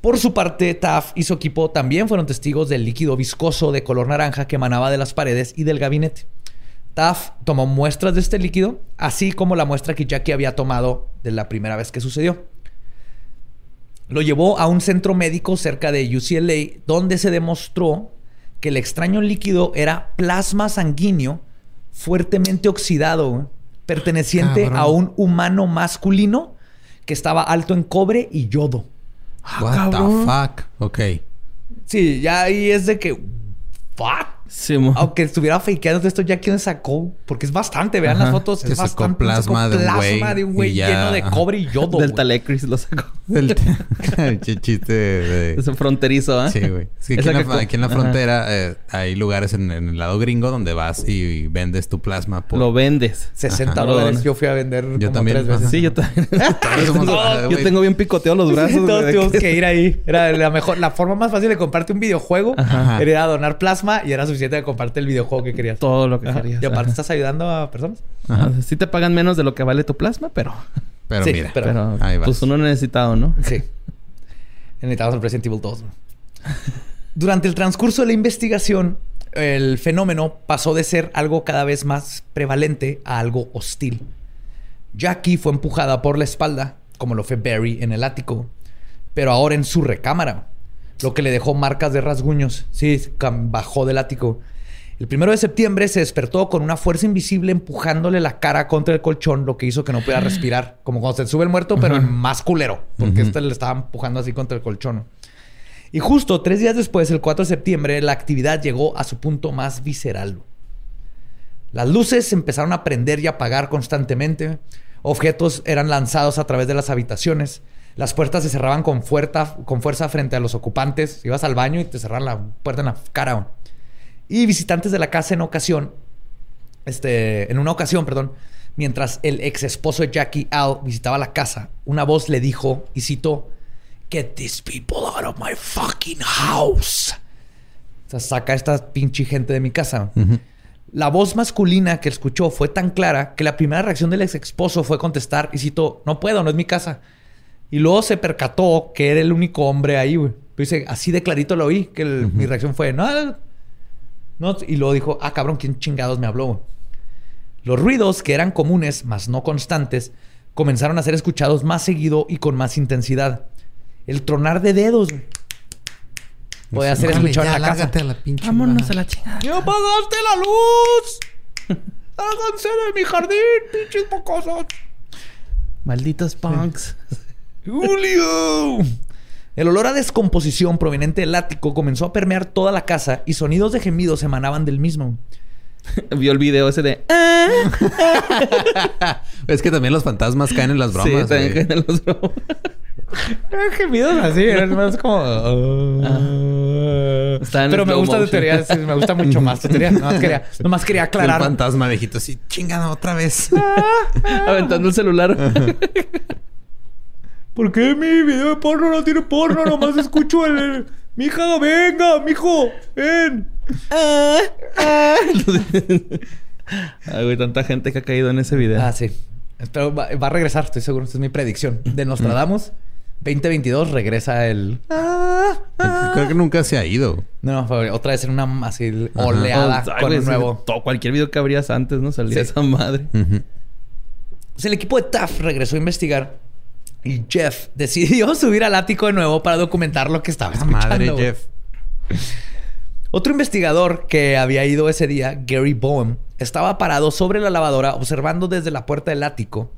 Por su parte, Taff y su equipo también fueron testigos del líquido viscoso de color naranja que emanaba de las paredes y del gabinete. Taff tomó muestras de este líquido, así como la muestra que Jackie había tomado de la primera vez que sucedió. Lo llevó a un centro médico cerca de UCLA, donde se demostró que el extraño líquido era plasma sanguíneo fuertemente oxidado, perteneciente a un humano masculino que estaba alto en cobre y yodo. Ah, What the fuck? Ok. Sí, ya ahí es de que. ¿Fuck? Aunque estuviera fakeando esto, ya quién sacó, porque es bastante, vean las fotos, es bastante plasma, de un güey, lleno de cobre y yodo. Del Talecris lo sacó. Del chiste de. Es un fronterizo, ¿eh? Sí, güey. Es que aquí, en la, frontera eh, hay lugares en, el lado gringo donde vas y, vendes tu plasma. Lo vendes. 60 dólares. Yo fui a vender yo como también. tres veces. Sí, yo también. yo tengo bien picoteado los brazos. Todos tuvimos que ir ahí. Era la mejor, la forma más fácil de comprarte un videojuego era donar plasma y era suficiente de comprarte el videojuego que querías. Todo lo que querías. Y aparte estás ayudando a personas. Ajá. Sí te pagan menos de lo que vale tu plasma, pero... Pero mira. Pero, pues uno necesitado, ¿no? Sí. Necesitamos el Resident Evil 2. Durante el transcurso de la investigación, el fenómeno pasó de ser algo cada vez más prevalente a algo hostil. Jackie fue empujada por la espalda, como lo fue Barry en el ático, pero ahora en su recámara, lo que le dejó marcas de rasguños. Sí, bajó del ático el primero de septiembre se despertó con una fuerza invisible empujándole la cara contra el colchón, lo que hizo que no pudiera respirar. Como cuando se sube el muerto, pero en más culero. Porque este le estaba empujando así contra el colchón. Y justo tres días después, el 4 de septiembre, la actividad llegó a su punto más visceral. Las luces empezaron a prender y apagar constantemente. Objetos eran lanzados a través de las habitaciones. Las puertas se cerraban con fuerza, con fuerza frente a los ocupantes. Ibas al baño y te cerraban la puerta en la cara y visitantes de la casa en ocasión, este, en una ocasión, perdón, mientras el ex esposo de Jackie Al visitaba la casa, una voz le dijo, y citó, Get these people out of my fucking house. O sea, saca a esta pinche gente de mi casa. La voz masculina que escuchó fue tan clara que la primera reacción del ex esposo fue contestar y citó, no puedo, no es mi casa. Y luego se percató que era el único hombre ahí, güey. Dice, así de clarito lo oí, que mi reacción fue, no, y luego dijo, ah, cabrón, ¿quién chingados me habló? Los ruidos, que eran comunes, mas no constantes, comenzaron a ser escuchados más seguido y con más intensidad. El tronar de dedos. Puede hacer escuchar en la casa. Vámonos a la chingada. ¡Ya apagaste la luz! ¡Háganse de mi jardín, pinches mocosos! Malditos punks. ¡Julio! El olor a descomposición proveniente del ático comenzó a permear toda la casa y sonidos de gemidos emanaban del mismo. Vio el video ese de... es que también los fantasmas caen en las bromas. Sí, también caen en los bromas. gemidos así, es más como... Ah. Pero me gusta tu teoría, me gusta mucho más tu teoría. Nomás quería, nomás quería aclarar. Un fantasma viejito así, chingada otra vez. Aventando el celular. ¿Por qué mi video de porno no tiene porno? Nomás escucho el... Mija, venga, mijo, ven. Ah, ah. Ay, güey, tanta gente que ha caído en ese video. Ah, sí. Pero va, a regresar, estoy seguro. Esta es mi predicción. De Nostradamus, 2022 regresa el... Ah, Creo que nunca se ha ido. No, otra vez en una así oleada con un nuevo... Todo, cualquier video que abrías antes, ¿no? Salía esa madre. el equipo de TAF regresó a investigar y Jeff decidió subir al ático de nuevo para documentar lo que estaba ah, escuchando. Madre, Jeff. Otro investigador que había ido ese día, Gary Bowen, estaba parado sobre la lavadora observando desde la puerta del ático,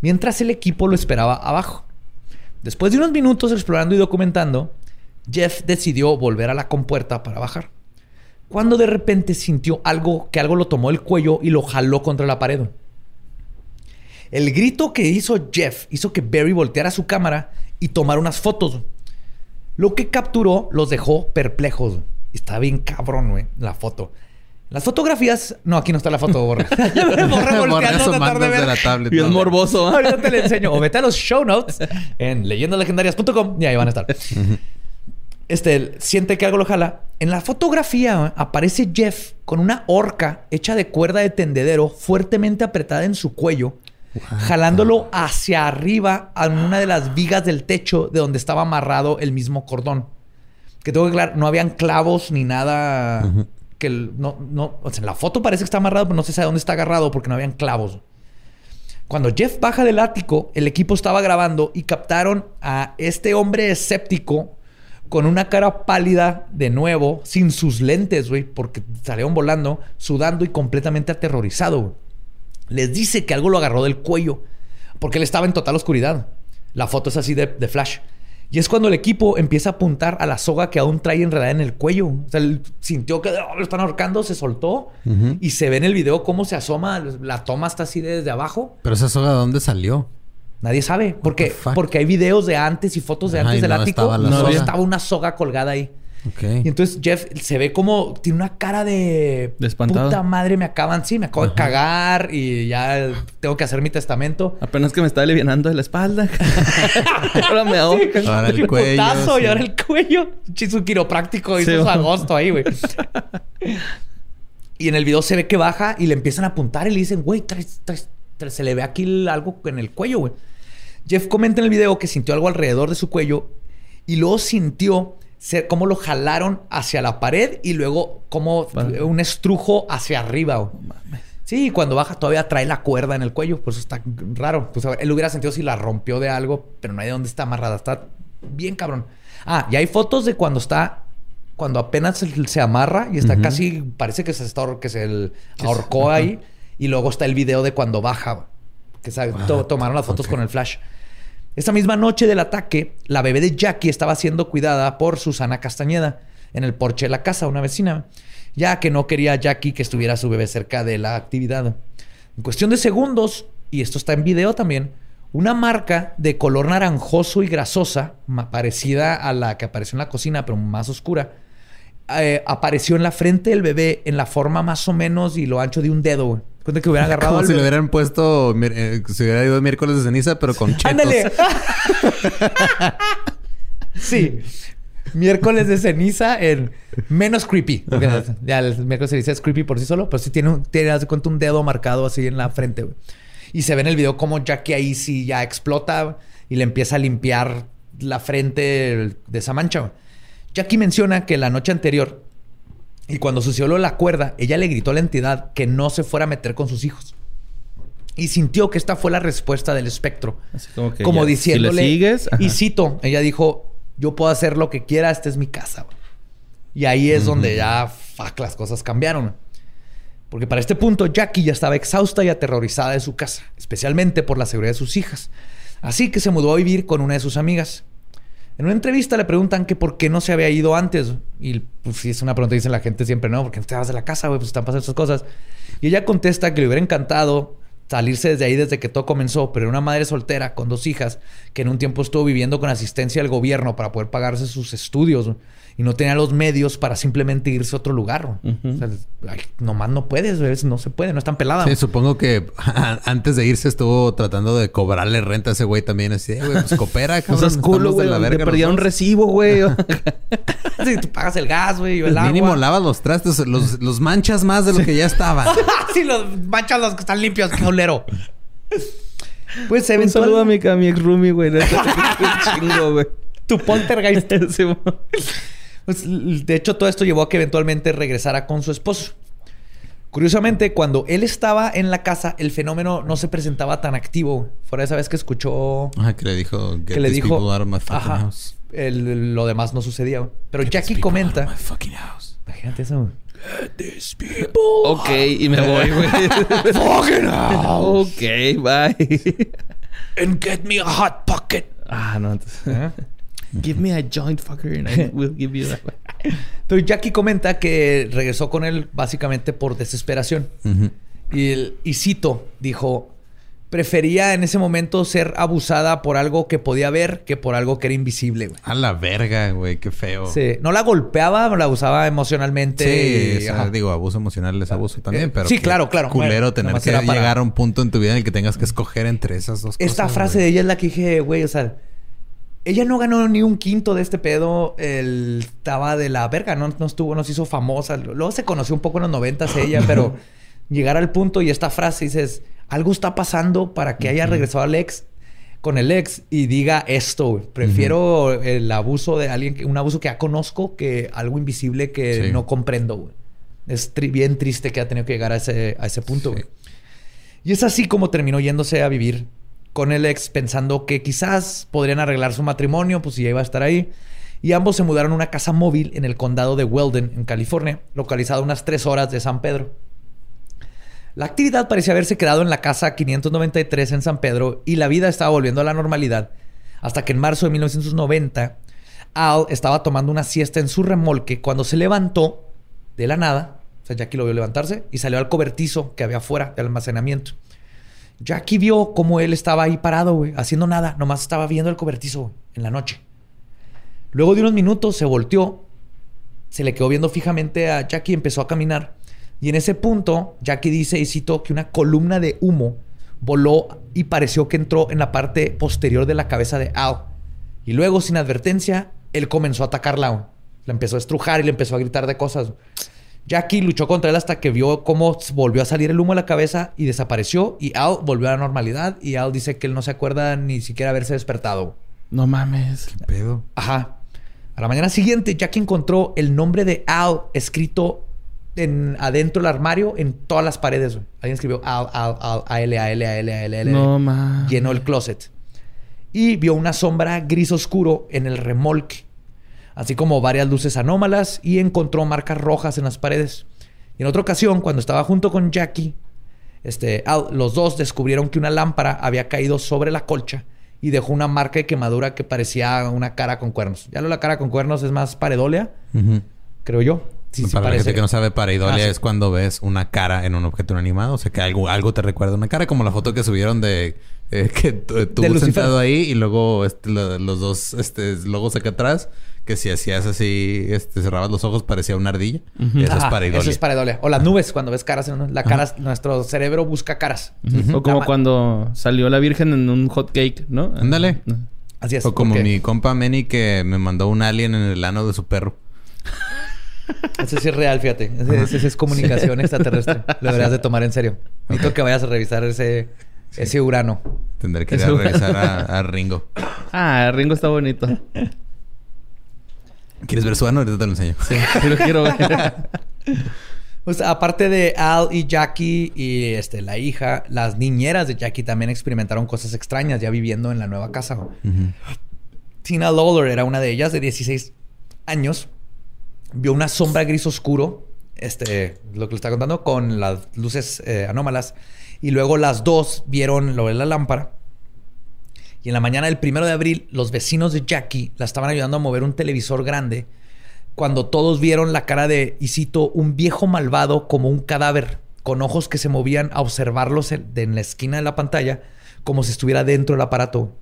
mientras el equipo lo esperaba abajo. Después de unos minutos explorando y documentando, Jeff decidió volver a la compuerta para bajar. Cuando de repente sintió algo que algo lo tomó el cuello y lo jaló contra la pared. El grito que hizo Jeff hizo que Barry volteara su cámara y tomara unas fotos. Lo que capturó los dejó perplejos. Está bien cabrón, güey, la foto. Las fotografías. No, aquí no está la foto, borra. volteando de la tablet. Y es morboso. ¿eh? Ahorita te le enseño. O vete a los show notes en leyendalegendarias.com y ahí van a estar. Este siente que algo lo jala. En la fotografía aparece Jeff con una horca hecha de cuerda de tendedero fuertemente apretada en su cuello jalándolo hacia arriba a una de las vigas del techo de donde estaba amarrado el mismo cordón. Que tengo que aclarar, no habían clavos ni nada que no, no, o sea, en la foto parece que está amarrado, pero no se sabe dónde está agarrado porque no habían clavos. Cuando Jeff baja del ático, el equipo estaba grabando y captaron a este hombre escéptico con una cara pálida de nuevo, sin sus lentes, güey, porque salieron volando, sudando y completamente aterrorizado les dice que algo lo agarró del cuello porque él estaba en total oscuridad. La foto es así de, flash. Y es cuando el equipo empieza a apuntar a la soga que aún trae enredada en el cuello. O sea, él sintió que oh, lo están ahorcando, se soltó y se ve en el video cómo se asoma. La toma está así desde abajo. Pero esa soga, ¿de dónde salió? Nadie sabe. Porque, porque hay videos de antes y fotos de antes del ático. no estaba una soga colgada ahí. Y entonces Jeff se ve como tiene una cara de, de espantado. puta madre, me acaban, sí, me acabo de cagar y ya tengo que hacer mi testamento. Apenas que me está aliviando de la espalda. ahora me ahogan. ahora el, cuello. Y ahora el cuello. Chisu quiropráctico hizo su agosto ahí, güey. y en el video se ve que baja y le empiezan a apuntar y le dicen, güey, se le ve aquí algo en el cuello, güey. Jeff comenta en el video que sintió algo alrededor de su cuello y luego sintió cómo lo jalaron hacia la pared y luego como un estrujo hacia arriba. Sí, cuando baja todavía trae la cuerda en el cuello, pues eso está raro. Pues él hubiera sentido si la rompió de algo, pero no hay de dónde está amarrada. Está bien cabrón. Ah, y hay fotos de cuando está, cuando apenas se, amarra y está casi, parece que se está, que se ahorcó ahí. Y luego está el video de cuando baja, que tomaron las fotos con el flash. Esa misma noche del ataque, la bebé de Jackie estaba siendo cuidada por Susana Castañeda en el porche de la casa, una vecina, ya que no quería Jackie que estuviera su bebé cerca de la actividad. En cuestión de segundos, y esto está en video también, una marca de color naranjoso y grasosa, parecida a la que apareció en la cocina, pero más oscura, eh, apareció en la frente del bebé en la forma más o menos y lo ancho de un dedo. Cuenta que hubiera agarrado. Como si le hubieran puesto. Eh, si hubiera ido miércoles de ceniza, pero con chetos. ¡Ándale! sí. Miércoles de ceniza en menos creepy. ya el miércoles de ceniza es creepy por sí solo, pero sí tiene, un, tiene de cuenta un dedo marcado así en la frente. Y se ve en el video como Jackie ahí sí ya explota y le empieza a limpiar la frente de esa mancha. Jackie menciona que la noche anterior y cuando sucedió la cuerda, ella le gritó a la entidad que no se fuera a meter con sus hijos. Y sintió que esta fue la respuesta del espectro. como, diciéndole. sigues, y cito, ella dijo: Yo puedo hacer lo que quiera, esta es mi casa. Y ahí es donde ya fuck, las cosas cambiaron. Porque para este punto, Jackie ya estaba exhausta y aterrorizada de su casa, especialmente por la seguridad de sus hijas. Así que se mudó a vivir con una de sus amigas. En una entrevista le preguntan que por qué no se había ido antes. Y pues si es una pregunta dice la gente siempre, no, porque no te vas de la casa, güey, pues están pasando estas cosas. Y ella contesta que le hubiera encantado salirse desde ahí desde que todo comenzó, pero era una madre soltera con dos hijas que en un tiempo estuvo viviendo con asistencia del gobierno para poder pagarse sus estudios y no tenía los medios para simplemente irse a otro lugar. nomás no puedes, no se puede, no están peladas. Sí, supongo que antes de irse estuvo tratando de cobrarle renta a ese güey también. Así, güey, pues coopera, cabrón. Pues culo, güey. Te perdía un recibo, güey. sí, tú pagas el gas, güey, el agua. Mínimo lavas los trastes, los, los manchas más de lo que ya estaban. sí, los manchas los que están limpios, qué olero. Pues se Un saludo a mi, a mi ex roomie, güey. chingo, güey. Tu poltergeist. Pues, de hecho, todo esto llevó a que eventualmente regresara con su esposo. Curiosamente, cuando él estaba en la casa, el fenómeno no se presentaba tan activo. Fuera esa vez que escuchó. Ajá, que le dijo. que le dijo. lo demás no sucedía. Pero Jackie comenta. Imagínate eso. Get these people. Ok, y me voy, güey. Fucking house. Ok, bye. And get me a hot pocket. Ah, no. ¿Eh? Give me a joint fucker and I will give you that. Pero Jackie comenta que regresó con él básicamente por desesperación. y, y cito, dijo, prefería en ese momento ser abusada por algo que podía ver que por algo que era invisible, güey. A la verga, güey, qué feo. Sí, no la golpeaba, la abusaba emocionalmente. Sí, digo, abuso emocional es abuso también, pero. Sí, claro, claro. Culero tener que llegar a un punto en tu vida en el que tengas que escoger entre esas dos cosas. Esta frase de ella es la que dije, güey, o sea ella no ganó ni un quinto de este pedo. Él estaba de la verga, no, no estuvo, nos hizo famosa. Luego se conoció un poco en los noventas ella, pero llegar al punto y esta frase dices, algo está pasando para que haya regresado al ex con el ex y diga esto. Prefiero el abuso de alguien, un abuso que ya conozco que algo invisible que no comprendo. Es bien triste que ha tenido que llegar a ese, a ese punto. Y es así como terminó yéndose a vivir con el ex pensando que quizás podrían arreglar su matrimonio, pues si iba a estar ahí. Y ambos se mudaron a una casa móvil en el condado de Weldon, en California, localizada a unas tres horas de San Pedro. La actividad parecía haberse quedado en la casa 593 en San Pedro y la vida estaba volviendo a la normalidad, Hasta que en marzo de 1990, Al estaba tomando una siesta en su remolque cuando se levantó de la nada. O sea, Jackie lo vio levantarse y salió al cobertizo que había afuera del almacenamiento. Jackie vio cómo él estaba ahí parado, güey, haciendo nada. Nomás estaba viendo el cobertizo en la noche. Luego de unos minutos se volteó, se le quedó viendo fijamente a Jackie y empezó a caminar. Y en ese punto, Jackie dice y citó que una columna de humo voló y pareció que entró en la parte posterior de la cabeza de Al. Y luego, sin advertencia, él comenzó a atacarla. La empezó a estrujar y le empezó a gritar de cosas. Jackie luchó contra él hasta que vio cómo volvió a salir el humo de la cabeza y desapareció. Y Al volvió a la normalidad. Y Al dice que él no se acuerda ni siquiera haberse despertado. No mames. ¿Qué pedo? Ajá. A la mañana siguiente, Jackie encontró el nombre de Al escrito en, adentro del armario en todas las paredes. Alguien escribió Al, Al, Al, A, L, A, L, A, L, A, L, L. No mames. Llenó el closet. Y vio una sombra gris oscuro en el remolque así como varias luces anómalas y encontró marcas rojas en las paredes. Y en otra ocasión, cuando estaba junto con Jackie, este, los dos descubrieron que una lámpara había caído sobre la colcha y dejó una marca de quemadura que parecía una cara con cuernos. Ya lo la cara con cuernos es más pareidolia, creo yo. Para la gente que no sabe, pareidolia ah, es cuando ves una cara en un objeto animado. O sea, que algo, algo te recuerda una cara. Como la foto que subieron de... Eh, que tú sentado ahí y luego este, los dos este, logos acá atrás que si hacías así, este, cerrabas los ojos, parecía una ardilla. Eso es pareidolia. Eso es pareidolia. O las nubes, cuando ves caras en la cara, nuestro cerebro busca caras. O como cuando salió la Virgen en un hot cake, ¿no? Ándale. Así es. O como mi compa Manny que me mandó un alien en el ano de su perro. Eso sí es real, fíjate. Esa es comunicación extraterrestre. Lo deberías de tomar en serio. Necesito que vayas a revisar ese, ese Urano. Tendré que ir a revisar a Ringo. Ah, Ringo está bonito. ¿Quieres ver su ano? Ahorita te lo enseño. Sí, lo quiero ver. Pues aparte de Al y Jackie y este, la hija, las niñeras de Jackie también experimentaron cosas extrañas ya viviendo en la nueva casa. Tina Lawler era una de ellas, de 16 años. Vio una sombra gris oscuro, este, lo que le está contando, con las luces eh, anómalas. Y luego las dos vieron lo de la lámpara y en la mañana del primero de abril, los vecinos de Jackie la estaban ayudando a mover un televisor grande cuando todos vieron la cara de, y un viejo malvado como un cadáver, con ojos que se movían a observarlos en la esquina de la pantalla, como si estuviera dentro del aparato.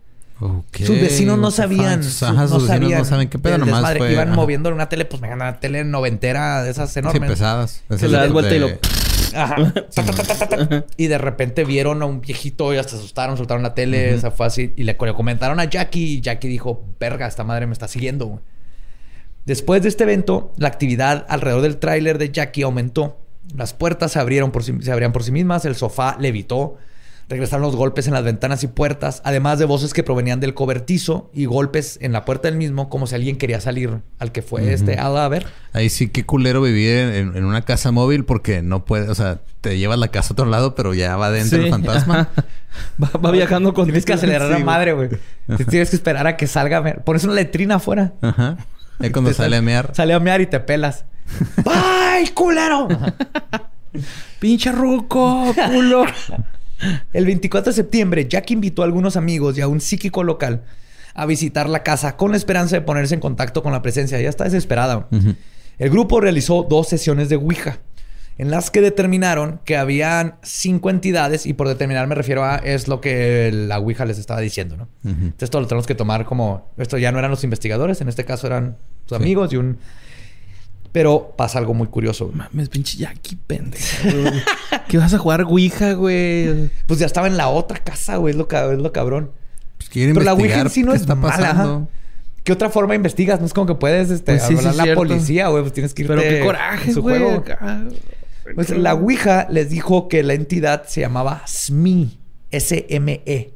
Sus vecinos no sabían. sus no sabían. no saben qué pedo nomás. Iban moviendo una tele, pues me una tele noventera de esas enormes. Sí, pesadas. Se le das vuelta y lo... Ajá. y de repente vieron a un viejito y hasta asustaron, soltaron la tele, esa fue así. Y le, comentaron a Jackie y Jackie dijo, verga, esta madre me está siguiendo. Después de este evento, la actividad alrededor del tráiler de Jackie aumentó. Las puertas se abrieron por se abrían por sí mismas, el sofá levitó, Regresaron los golpes en las ventanas y puertas, además de voces que provenían del cobertizo y golpes en la puerta del mismo, como si alguien quería salir al que fue este a ver. Ahí sí, qué culero vivir en, una casa móvil porque no puede, o sea, te llevas la casa a otro lado, pero ya va dentro el fantasma. va, viajando con. Tienes que acelerar a la madre, güey. Tienes que esperar a que salga a ver. Pones una letrina afuera. Ajá. Es cuando sale a mear. Sale a mear y te pelas. ¡Bye, culero! ¡Pinche ruco, culo! El 24 de septiembre, Jack invitó a algunos amigos y a un psíquico local a visitar la casa con la esperanza de ponerse en contacto con la presencia. Ya está desesperada. El grupo realizó dos sesiones de Ouija en las que determinaron que habían cinco entidades y por determinar me refiero a es lo que la Ouija les estaba diciendo, ¿no? Entonces esto lo tenemos que tomar como esto ya no eran los investigadores, en este caso eran sus amigos y un pero pasa algo muy curioso. Mames, pinche Jackie, pendejo. ¿Qué vas a jugar Ouija, güey? Pues ya estaba en la otra casa, güey. Es lo, es lo cabrón. Pues Pero la Ouija en sí no es está mala. ¿Qué otra forma investigas? No es como que puedes este, pues hablar a la policía, güey. Pues tienes que irte Pero qué coraje, su juego. Pues la Ouija les dijo que la entidad se llamaba SME. S-M-E.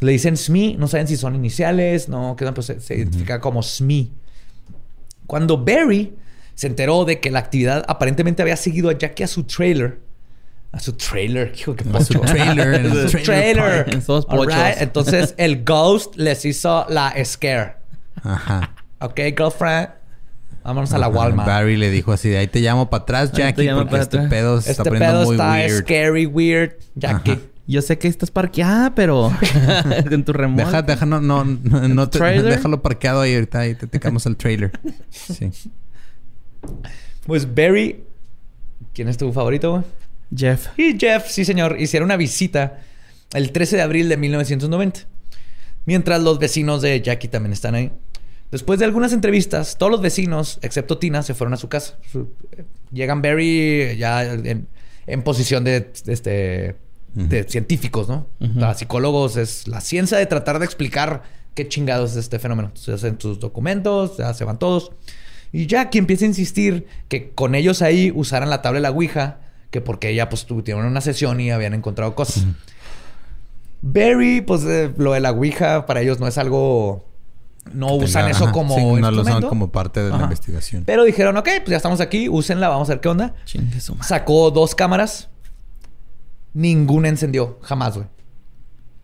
Le dicen SME, no saben si son iniciales, no, que pues, se, identifica como SME. Cuando Barry se enteró de que la actividad aparentemente había seguido a Jackie a su trailer. A su trailer, hijo, qué A su trailer. a su trailer. Entonces el ghost les hizo la scare. Ajá. Ok, girlfriend. Vámonos a la Walmart. Barry le dijo así: ahí te llamo para atrás, Jackie, porque este pedo se está este poniendo pedo muy está weird. scary, weird, Jackie. Yo sé que estás parqueada, pero en tu remoto. Deja, deja, no, no, no, te, déjalo parqueado ahí ahorita y te tecamos el trailer. Sí. Pues Barry, ¿quién es tu favorito? Jeff. Y Jeff, sí señor, hicieron una visita el 13 de abril de 1990. Mientras los vecinos de Jackie también están ahí. Después de algunas entrevistas, todos los vecinos, excepto Tina, se fueron a su casa. Llegan Barry ya en, posición de, este, de científicos, ¿no? psicólogos es la ciencia de tratar de explicar qué chingados es este fenómeno. Se hacen sus documentos, ya se van todos. Y Jackie empieza a insistir que con ellos ahí usaran la tabla de la Ouija, que porque ella pues tuvieron una sesión y habían encontrado cosas. Barry, pues eh, lo de la Ouija para ellos no es algo no usan eso como sí, no lo usan como parte de la investigación. Pero dijeron, ok, pues ya estamos aquí, úsenla, vamos a ver qué onda. Sacó dos cámaras. Ninguna encendió, jamás, güey.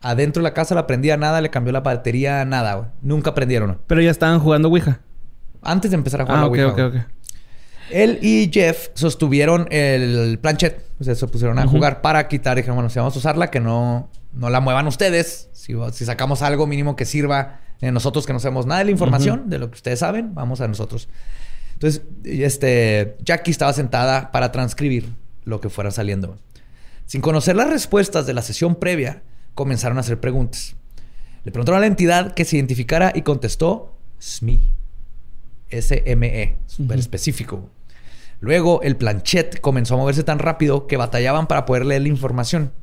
Adentro de la casa la prendía nada, le cambió la batería, nada, güey. Nunca prendieron. Pero ya estaban jugando Ouija. Antes de empezar a jugar ah, la Ouija. Ok, ok, ok. Él y Jeff sostuvieron el planchet. O sea, se pusieron a jugar para quitar. Dijeron, bueno, si vamos a usarla, que no, no la muevan ustedes. Si, si sacamos algo mínimo que sirva en nosotros que no sabemos nada de la información, de lo que ustedes saben, vamos a nosotros. Entonces, este, Jackie estaba sentada para transcribir lo que fuera saliendo. Sin conocer las respuestas de la sesión previa, comenzaron a hacer preguntas. Le preguntaron a la entidad que se identificara y contestó SME. S-M-E, súper específico. Luego el planchet comenzó a moverse tan rápido que batallaban para poder leer la información.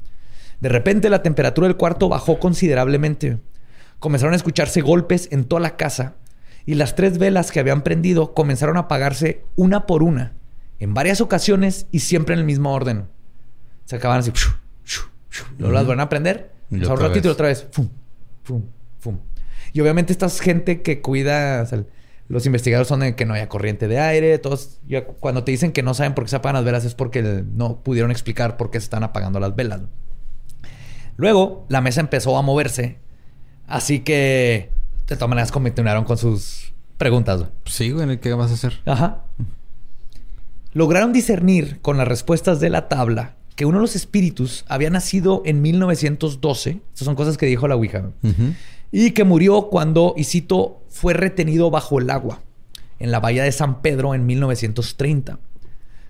De repente la temperatura del cuarto bajó considerablemente comenzaron a escucharse golpes en toda la casa y las tres velas que habían prendido comenzaron a apagarse una por una, en varias ocasiones y siempre en el mismo orden. Se acaban así, luego las van a prender, un ratito y otra vez, Y obviamente esta gente que cuida, los investigadores son de que no haya corriente de aire, todos, cuando te dicen que no saben por qué se apagan las velas es porque no pudieron explicar por qué se están apagando las velas. Luego la mesa empezó a moverse Así que, de todas maneras, continuaron con sus preguntas. Sí, güey, ¿qué vas a hacer? Ajá. Lograron discernir con las respuestas de la tabla que uno de los espíritus había nacido en 1912. Estas son cosas que dijo la Ouija. Y que murió cuando, y fue retenido bajo el agua en la bahía de San Pedro en 1930.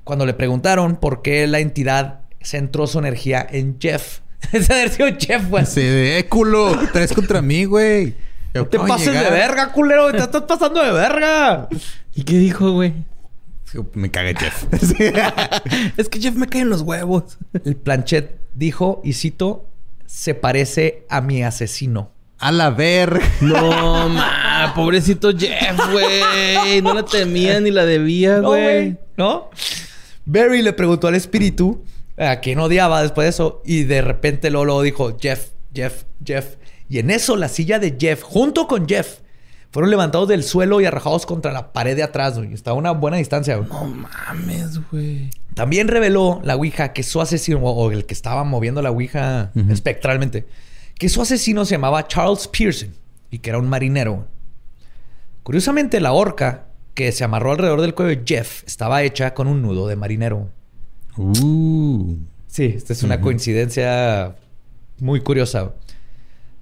Cuando le preguntaron por qué la entidad centró su energía en Jeff, Ese haber sido chef, güey. Sí, de eh, culo. Traes contra mí, güey. No te pases de verga, culero. Te estás pasando de verga. ¿Y qué dijo, güey? Me cagué Jeff. es que Jeff me cae en los huevos. El planchet dijo, y cito, se parece a mi asesino. A la verga. No, ma, pobrecito Jeff, güey. No la temía ni la debía, güey. ¿No? Barry le preguntó al espíritu a quien odiaba después de eso. Y de repente Lolo dijo, Jeff, Jeff, Jeff. Y en eso la silla de Jeff, junto con Jeff, fueron levantados del suelo y arrojados contra la pared de atrás, güey. Estaba a una buena distancia, güey. No mames, güey. También reveló la Ouija que su asesino, o el que estaba moviendo la Ouija espectralmente, que su asesino se llamaba Charles Pearson y que era un marinero. Curiosamente, la horca que se amarró alrededor del cuello de Jeff estaba hecha con un nudo de marinero. Uh. Sí, esta es una coincidencia muy curiosa.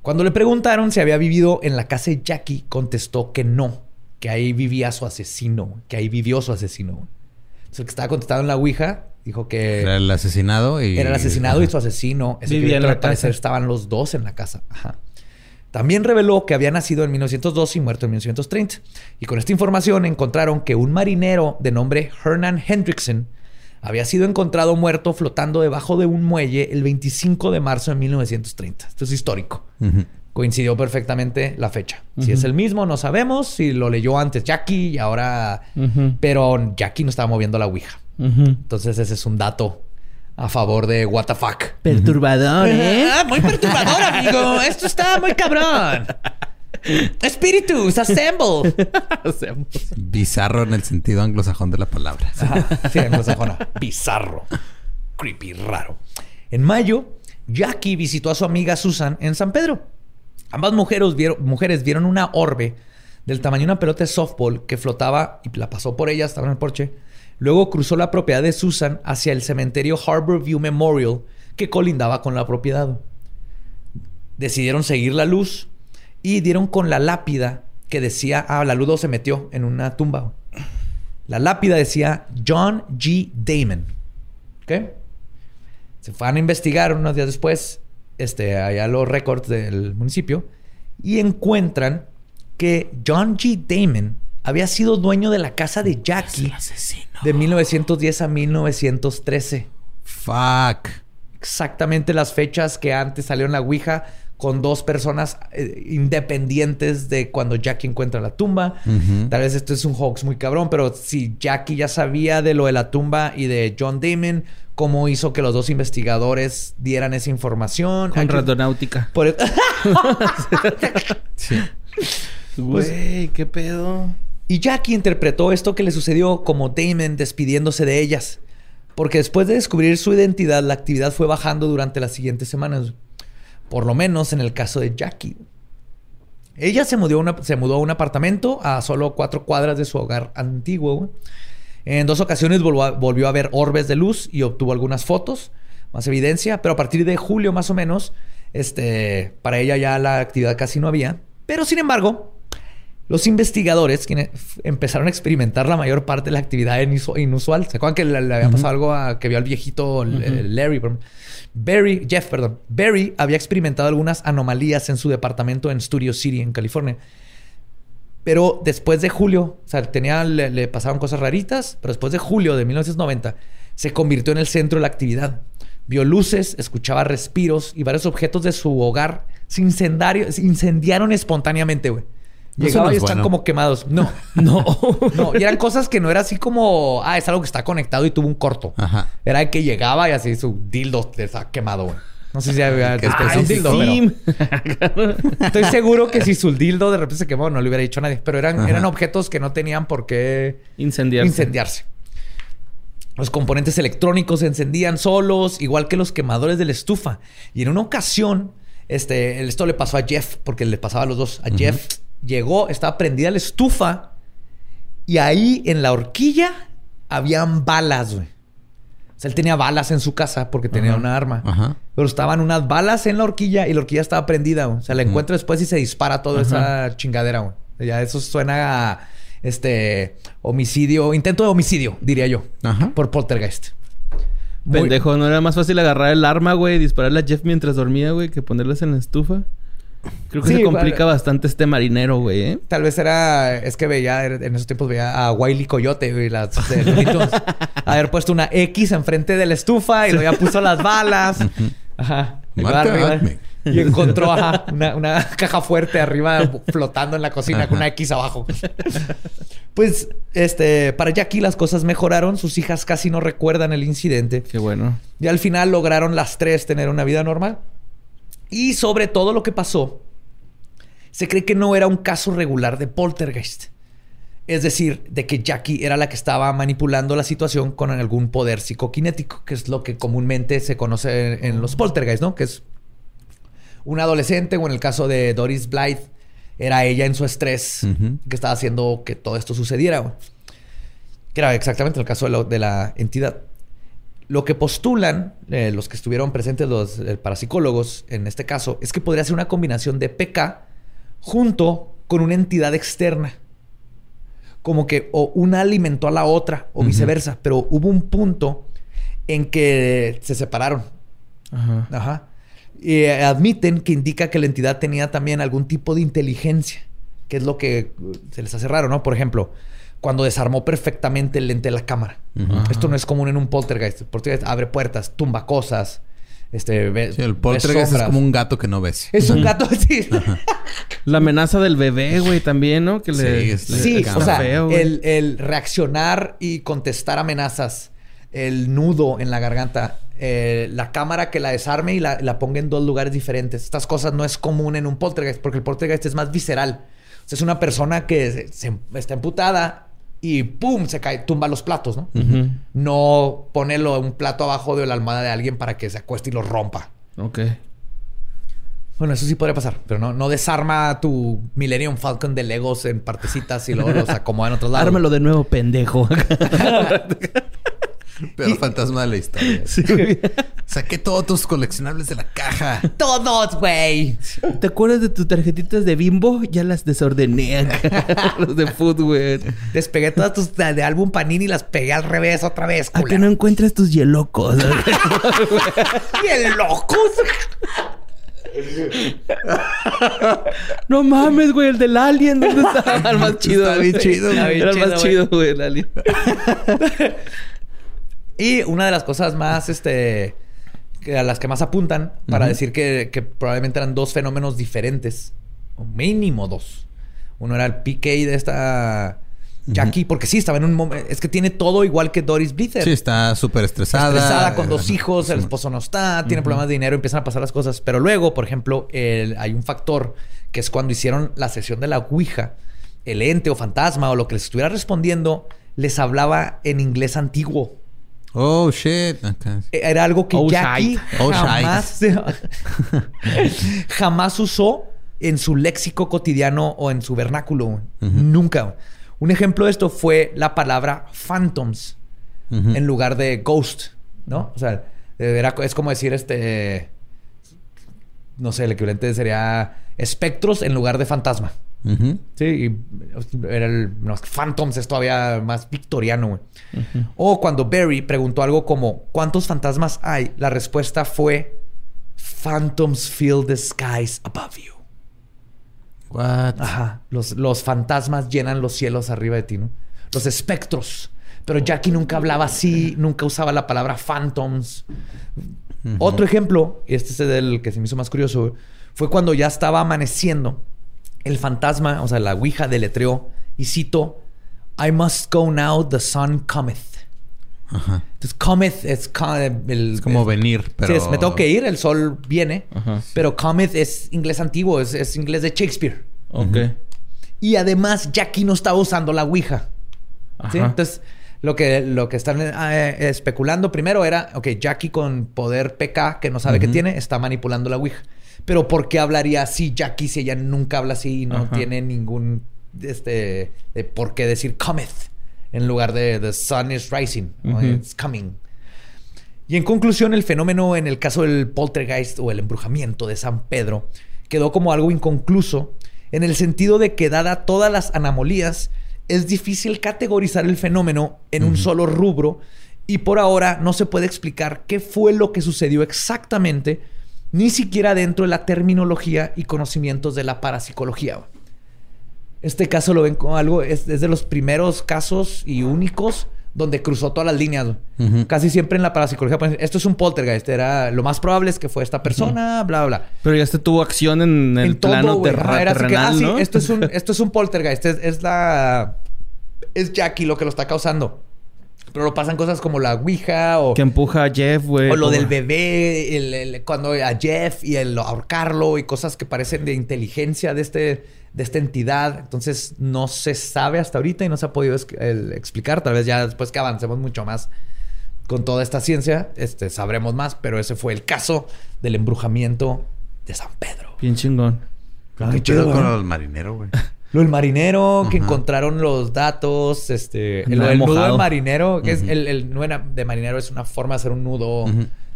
Cuando le preguntaron si había vivido en la casa de Jackie, contestó que no, que ahí vivía su asesino, que ahí vivió su asesino. Entonces, el que estaba contestado en la Ouija dijo que... Era el asesinado y... Era el asesinado y su asesino. Ese vivía en la casa. estaban los dos en la casa. También reveló que había nacido en 1902 y muerto en 1930. Y con esta información encontraron que un marinero de nombre Hernan Hendrickson había sido encontrado muerto flotando debajo de un muelle el 25 de marzo de 1930. Esto es histórico. Coincidió perfectamente la fecha. Si es el mismo, no sabemos. Si lo leyó antes Jackie y ahora... Pero Jackie no estaba moviendo la Ouija. Entonces ese es un dato a favor de what the fuck. Perturbador, ¿eh? Ah, muy perturbador, amigo. Esto está muy cabrón. Espíritus, assemble. Bizarro en el sentido anglosajón de la palabra. sí, anglosajona. Bizarro. Creepy, raro. En mayo, Jackie visitó a su amiga Susan en San Pedro. Ambas mujeres vieron, mujeres vieron una orbe del tamaño de una pelota de softball que flotaba y la pasó por ella, estaba en el porche. Luego cruzó la propiedad de Susan hacia el cementerio Harbor View Memorial, que colindaba con la propiedad. Decidieron seguir la luz y dieron con la lápida que decía, ah, la luz se metió en una tumba. La lápida decía John G. Damon. ¿Ok? Se fueron a investigar unos días después, este, allá los récords del municipio, y encuentran que John G. Damon había sido dueño de la casa de Jackie de 1910 a 1913. Fuck. Exactamente las fechas que antes salió en la Ouija con dos personas eh, independientes de cuando Jackie encuentra la tumba. Tal vez esto es un hoax muy cabrón, pero si Jackie ya sabía de lo de la tumba y de John Damon, cómo hizo que los dos investigadores dieran esa información. Con radonáutica. Por... E- sí. Güey, qué pedo. Y Jackie interpretó esto que le sucedió como Damon despidiéndose de ellas. Porque después de descubrir su identidad, la actividad fue bajando durante las siguientes semanas. Por lo menos en el caso de Jackie. Ella se mudó, se mudó a un apartamento a solo cuatro cuadras de su hogar antiguo. En dos ocasiones volvió a, ver orbes de luz y obtuvo algunas fotos, más evidencia, pero a partir de julio más o menos, este, para ella ya la actividad casi no había. Pero sin embargo, los investigadores quienes empezaron a experimentar la mayor parte de la actividad inusual. ¿Se acuerdan que le, había pasado algo a que vio al viejito Larry? Barry, Jeff, perdón. Barry había experimentado algunas anomalías en su departamento en Studio City, en California. Pero después de julio, o sea, tenía, le, le, pasaban cosas raritas, pero después de julio de 1990 se convirtió en el centro de la actividad. Vio luces, escuchaba respiros y varios objetos de su hogar se, se incendiaron espontáneamente, güey. Llegaba y están como quemados. No, no, no. Y eran cosas que no era así como, ah, es algo que está conectado y tuvo un corto. Ajá. Era que llegaba y así su dildo estaba quemado, güey. No sé si había que es un dildo, pero... Estoy seguro que si su dildo de repente se quemó, no le hubiera dicho a nadie. Pero eran, eran objetos que no tenían por qué incendiarse. incendiarse. Los componentes electrónicos se encendían solos, igual que los quemadores de la estufa. Y en una ocasión, este, esto le pasó a Jeff, porque le pasaba a los dos. A Jeff llegó, estaba prendida la estufa y ahí en la horquilla habían balas, güey. O sea, él tenía balas en su casa porque tenía una arma. Pero estaban unas balas en la horquilla y la horquilla estaba prendida, güey. O sea, la encuentra después y se dispara toda esa chingadera, güey. Ya eso suena a este homicidio, intento de homicidio, diría yo, por poltergeist. Pendejo, ¿no era más fácil agarrar el arma, güey, y dispararle a Jeff mientras dormía, güey, que ponerlas en la estufa? Creo que se complica bastante este marinero, güey, ¿eh? Tal vez era... Es que veía... En esos tiempos veía a Wiley Coyote, güey. Las de Haber puesto una X enfrente de la estufa y luego ya puso las balas. Ajá. Y encontró una, caja fuerte arriba flotando en la cocina con una X abajo. pues, este, para Jackie las cosas mejoraron. Sus hijas casi no recuerdan el incidente. Qué bueno. Y al final lograron las tres tener una vida normal. Y sobre todo lo que pasó, se cree que no era un caso regular de poltergeist. Es decir, de que Jackie era la que estaba manipulando la situación con algún poder psicoquinético, que es lo que comúnmente se conoce en los poltergeist, ¿no? Que es un adolescente, o en el caso de Doris Blythe, era ella en su estrés que estaba haciendo que todo esto sucediera. Que era exactamente el caso de la entidad. Lo que postulan eh, los que estuvieron presentes, los eh, parapsicólogos en este caso, es que podría ser una combinación de PK junto con una entidad externa. Como que o una alimentó a la otra o viceversa, pero hubo un punto en que se separaron. Ajá. Ajá. Y eh, admiten que indica que la entidad tenía también algún tipo de inteligencia, que es lo que se les hace raro, ¿no? Por ejemplo, cuando desarmó perfectamente el lente de la cámara. Esto no es común en un poltergeist. El poltergeist abre puertas, tumba cosas. Este, ve, el poltergeist es como un gato que no ves. Es un gato, sí. La amenaza del bebé, güey, también, ¿no? Que le, sí, o sea, el, reaccionar y contestar amenazas, el nudo en la garganta, eh, la cámara que la desarme y la, ponga en dos lugares diferentes. Estas cosas no es común en un poltergeist porque el poltergeist es más visceral. O sea, es una persona que se, está emputada y ¡pum! se cae, tumba los platos, ¿no? No ponerlo un plato abajo de la almohada de alguien para que se acueste y lo rompa. Ok. Bueno, eso sí podría pasar, pero no, no desarma tu Millennium Falcon de Legos en partecitas y luego los acomoda en otros lados. Ármelo de nuevo, pendejo. Pero fantasma de la historia. Saqué todos tus coleccionables de la caja. Todos, güey. ¿Te acuerdas de tus tarjetitas de bimbo? Ya las desordené Los de food, güey. Despegué todas tus de álbum Panini y las pegué al revés otra vez. ¿A que no encuentras tus hielocos? ¿Hielocos? no mames, güey, el del Alien, ¿dónde estaba? El más chido. Está bien chido. Era el más chido, güey, el Alien. Y una de las cosas más, este a las que más apuntan para decir que, probablemente eran dos fenómenos diferentes, o mínimo dos. Uno era el PK de esta Jackie, porque sí, estaba en un momento. Es que tiene todo igual que Doris Blitzer. Sí, está súper estresada. Estresada con dos hijos, el esposo no está, tiene problemas de dinero, empiezan a pasar las cosas. Pero luego, por ejemplo, hay un factor que es cuando hicieron la sesión de la Ouija, el ente o fantasma o lo que les estuviera respondiendo, les hablaba en inglés antiguo. Oh, shit. Era algo que Jackie oh, jamás, jamás usó en su léxico cotidiano o en su vernáculo. Nunca. Un ejemplo de esto fue la palabra phantoms en lugar de ghost, ¿no? O sea, es como decir este... No sé, el equivalente sería espectros en lugar de fantasma. Sí, y era el. Phantoms es todavía más victoriano, O cuando Barry preguntó algo como: ¿Cuántos fantasmas hay? La respuesta fue: Phantoms fill the skies above you. What? Ajá. Los, los fantasmas llenan los cielos arriba de ti, ¿no? Los espectros. Pero Jackie nunca hablaba así, nunca usaba la palabra phantoms. Otro ejemplo, y este es el que se me hizo más curioso, fue cuando ya estaba amaneciendo el fantasma, o sea, la Ouija deletreó y cito, I must go now, the sun cometh. Ajá. Entonces, cometh es, como venir, pero... Sí, me tengo que ir, el sol viene. Pero cometh es inglés antiguo, es, inglés de Shakespeare. Ok. Y además, Jackie no estaba usando la Ouija. ¿sí? Entonces, lo que, lo que están eh, especulando primero era, ok, Jackie con poder PK que no sabe que tiene, está manipulando la Ouija. Pero ¿por qué hablaría así Jackie si ella nunca habla así y no tiene ningún este de por qué decir cometh en lugar de the sun is rising it's coming? Y en conclusión, el fenómeno en el caso del poltergeist o el embrujamiento de San Pedro quedó como algo inconcluso en el sentido de que dada todas las anomalías, es difícil categorizar el fenómeno en un solo rubro y por ahora no se puede explicar qué fue lo que sucedió exactamente ni siquiera dentro de la terminología y conocimientos de la parapsicología. Este caso lo ven como algo, es, de los primeros casos y únicos donde cruzó todas las líneas. Casi siempre en la parapsicología, pues, esto es un poltergeist, era lo más probable es que fue esta persona, bla, bla, bla. Pero ya este tuvo acción en el plano terrenal, ah, esto es un, esto es un poltergeist, es la es Jackie lo que lo está causando. Pero lo pasan cosas como la Ouija o... Que empuja a Jeff, güey. O lo del bebé, el, cuando a Jeff y el ahorcarlo y cosas que parecen de inteligencia de, este, de esta entidad. Entonces no se sabe hasta ahorita y no se ha podido explicar. Tal vez ya después que avancemos mucho más con toda esta ciencia, este, sabremos más. Pero ese fue el caso del embrujamiento de San Pedro. Bien chingón. Qué chido con el marinero, güey. Lo del marinero, que encontraron los datos, este... El, nudo del marinero, que es... El, nudo de marinero es una forma de hacer un nudo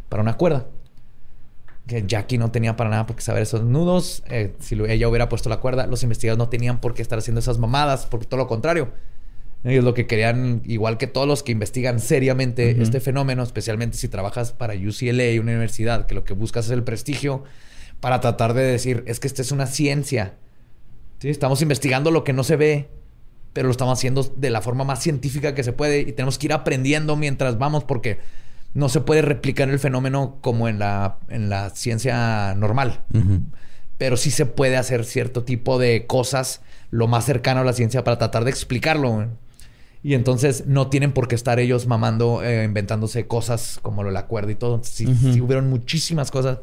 para una cuerda. Que Jackie no tenía para nada por qué saber esos nudos. Eh, si ella hubiera puesto la cuerda, los investigadores no tenían por qué estar haciendo esas mamadas, porque todo lo contrario. Ellos lo que querían, igual que todos los que investigan seriamente este fenómeno, especialmente si trabajas para UCLA, una universidad, que lo que buscas es el prestigio para tratar de decir, es que esta es una ciencia Estamos investigando lo que no se ve, pero lo estamos haciendo de la forma más científica que se puede y tenemos que ir aprendiendo mientras vamos porque no se puede replicar el fenómeno como en la, en la ciencia normal. Pero sí se puede hacer cierto tipo de cosas lo más cercano a la ciencia para tratar de explicarlo. Y entonces no tienen por qué estar ellos mamando, eh, inventándose cosas como lo de la cuerda y todo. Sí, sí hubieron muchísimas cosas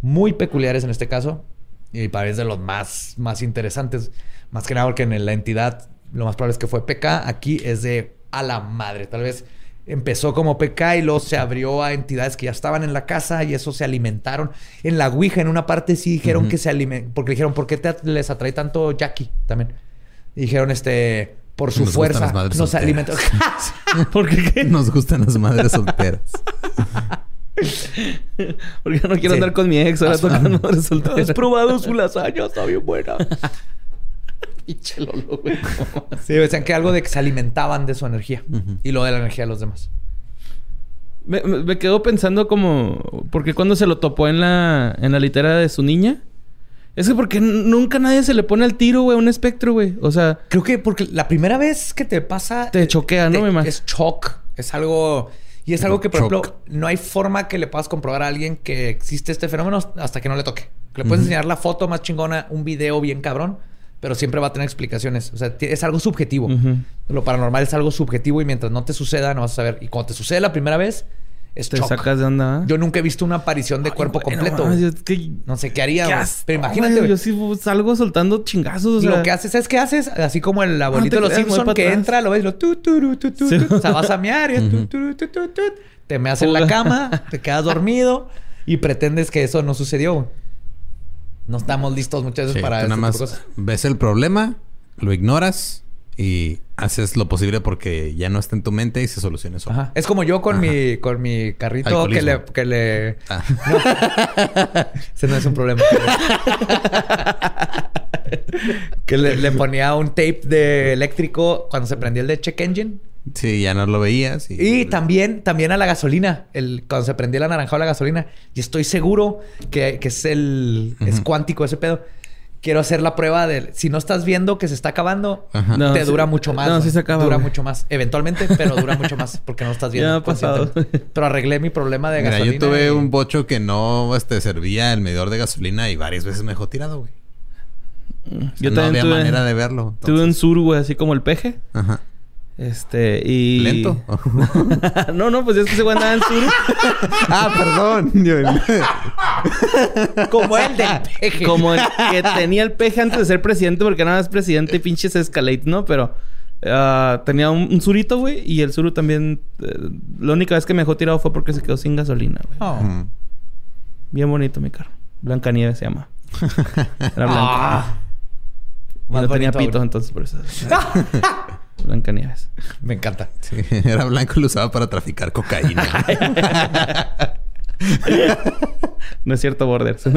muy peculiares en este caso y parece de los más, más interesantes. Más que nada porque en la entidad lo más probable es que fue PK. Aquí es de a la madre. Tal vez empezó como PK y luego se abrió a entidades que ya estaban en la casa y eso se alimentaron. En la Ouija, en una parte sí dijeron que se alimentaron. Porque dijeron, ¿por qué te les atrae tanto Jackie también? dijeron, este, por su fuerza. nos alimentó. ¿Por qué? Nos gustan las madres solteras. Porque no quiero andar con mi ex, ahora tocando resultados. Has probado su lasaña, está bien buena. Pinche Lolo, güey. sí, decían que algo de que se alimentaban de su energía y lo de la energía de los demás. Me, me, quedo pensando como... Porque cuando se lo topó en la, en la litera de su niña... Es que porque nunca nadie se le pone al tiro, güey, a un espectro, güey. O sea... Creo que porque la primera vez que te pasa... Te choquea, ¿no? me es shock. Es algo... Y es algo que, por ejemplo, no hay forma que le puedas comprobar a alguien que existe este fenómeno hasta que no le toque. Le puedes enseñar la foto más chingona, un video bien cabrón, pero siempre va a tener explicaciones. O sea, es algo subjetivo. Lo paranormal es algo subjetivo y mientras no te suceda, no vas a saber. Y cuando te sucede la primera vez, es Te sacas de onda. Yo nunca he visto una aparición de cuerpo completo. No, sé qué haría. pero imagínate. yo sí salgo soltando chingazos. y lo que haces, ¿sabes qué haces? Así como el abuelito de los Simpsons que entra, lo ves, lo tu, tu, tu, tu, O sea, vas a mear y tu, tu, tu, tu, tu, te meas en la cama, te quedas dormido y pretendes que eso no sucedió. No estamos listos muchas veces para eso. Nada más ves el problema, lo ignoras y haces lo posible porque ya no está en tu mente y se soluciona eso. Es como yo con mi con mi carrito que le que le ah. Ese no es un problema. que le, le, ponía un tape de eléctrico cuando se prendía el de check engine. Sí, ya no lo veías. Y, también, también a la gasolina, el, cuando se prendía el anaranjado la gasolina. Y estoy seguro que, es el es cuántico ese pedo quiero hacer la prueba de si no estás viendo que se está acabando, te dura mucho más. No, sí se acaba. Dura mucho más. Eventualmente, pero dura mucho más porque no estás viendo. Ya ha pasado. Pero arreglé mi problema de gasolina. yo tuve un bocho que no este, servía el medidor de gasolina y varias veces me dejó tirado, güey. yo no había manera de verlo. Tuve un sur, güey, así como el peje. Ajá. Este, y. ¿Lento? no, no, pues es que se andaba en sur. ah, perdón. Como el del peje. Como el que tenía el peje antes de ser presidente, porque nada más presidente y pinches escalate, ¿no? Pero uh, tenía un, surito, güey, y el suru también. Uh, la única vez que me dejó tirado fue porque se quedó sin gasolina, güey. Oh. Bien bonito mi carro. Blanca Nieve se llama. Era blanco. Ah. no tenía pitos, entonces por eso. Blancanieves. Me encanta. era blanco y lo usaba para traficar cocaína. no es cierto, Borders.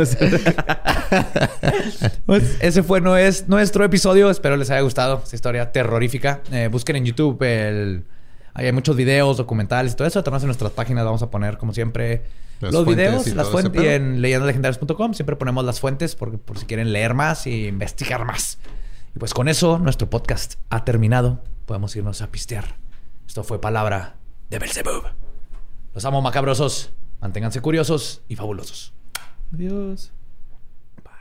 pues ese fue no es nuestro episodio. Espero les haya gustado esta historia terrorífica. Eh, busquen en YouTube el... hay muchos videos, documentales y todo eso. Además en nuestras páginas vamos a poner, como siempre, los videos, las fuentes. Y en leyendalegendarias.com siempre ponemos las fuentes por, por si quieren leer más y investigar más. Y pues con eso, nuestro podcast ha terminado. Podemos irnos a pistear. Esto fue Palabra de Belzebub. Los amo macabrosos. Manténganse curiosos y fabulosos. Adiós. Bye.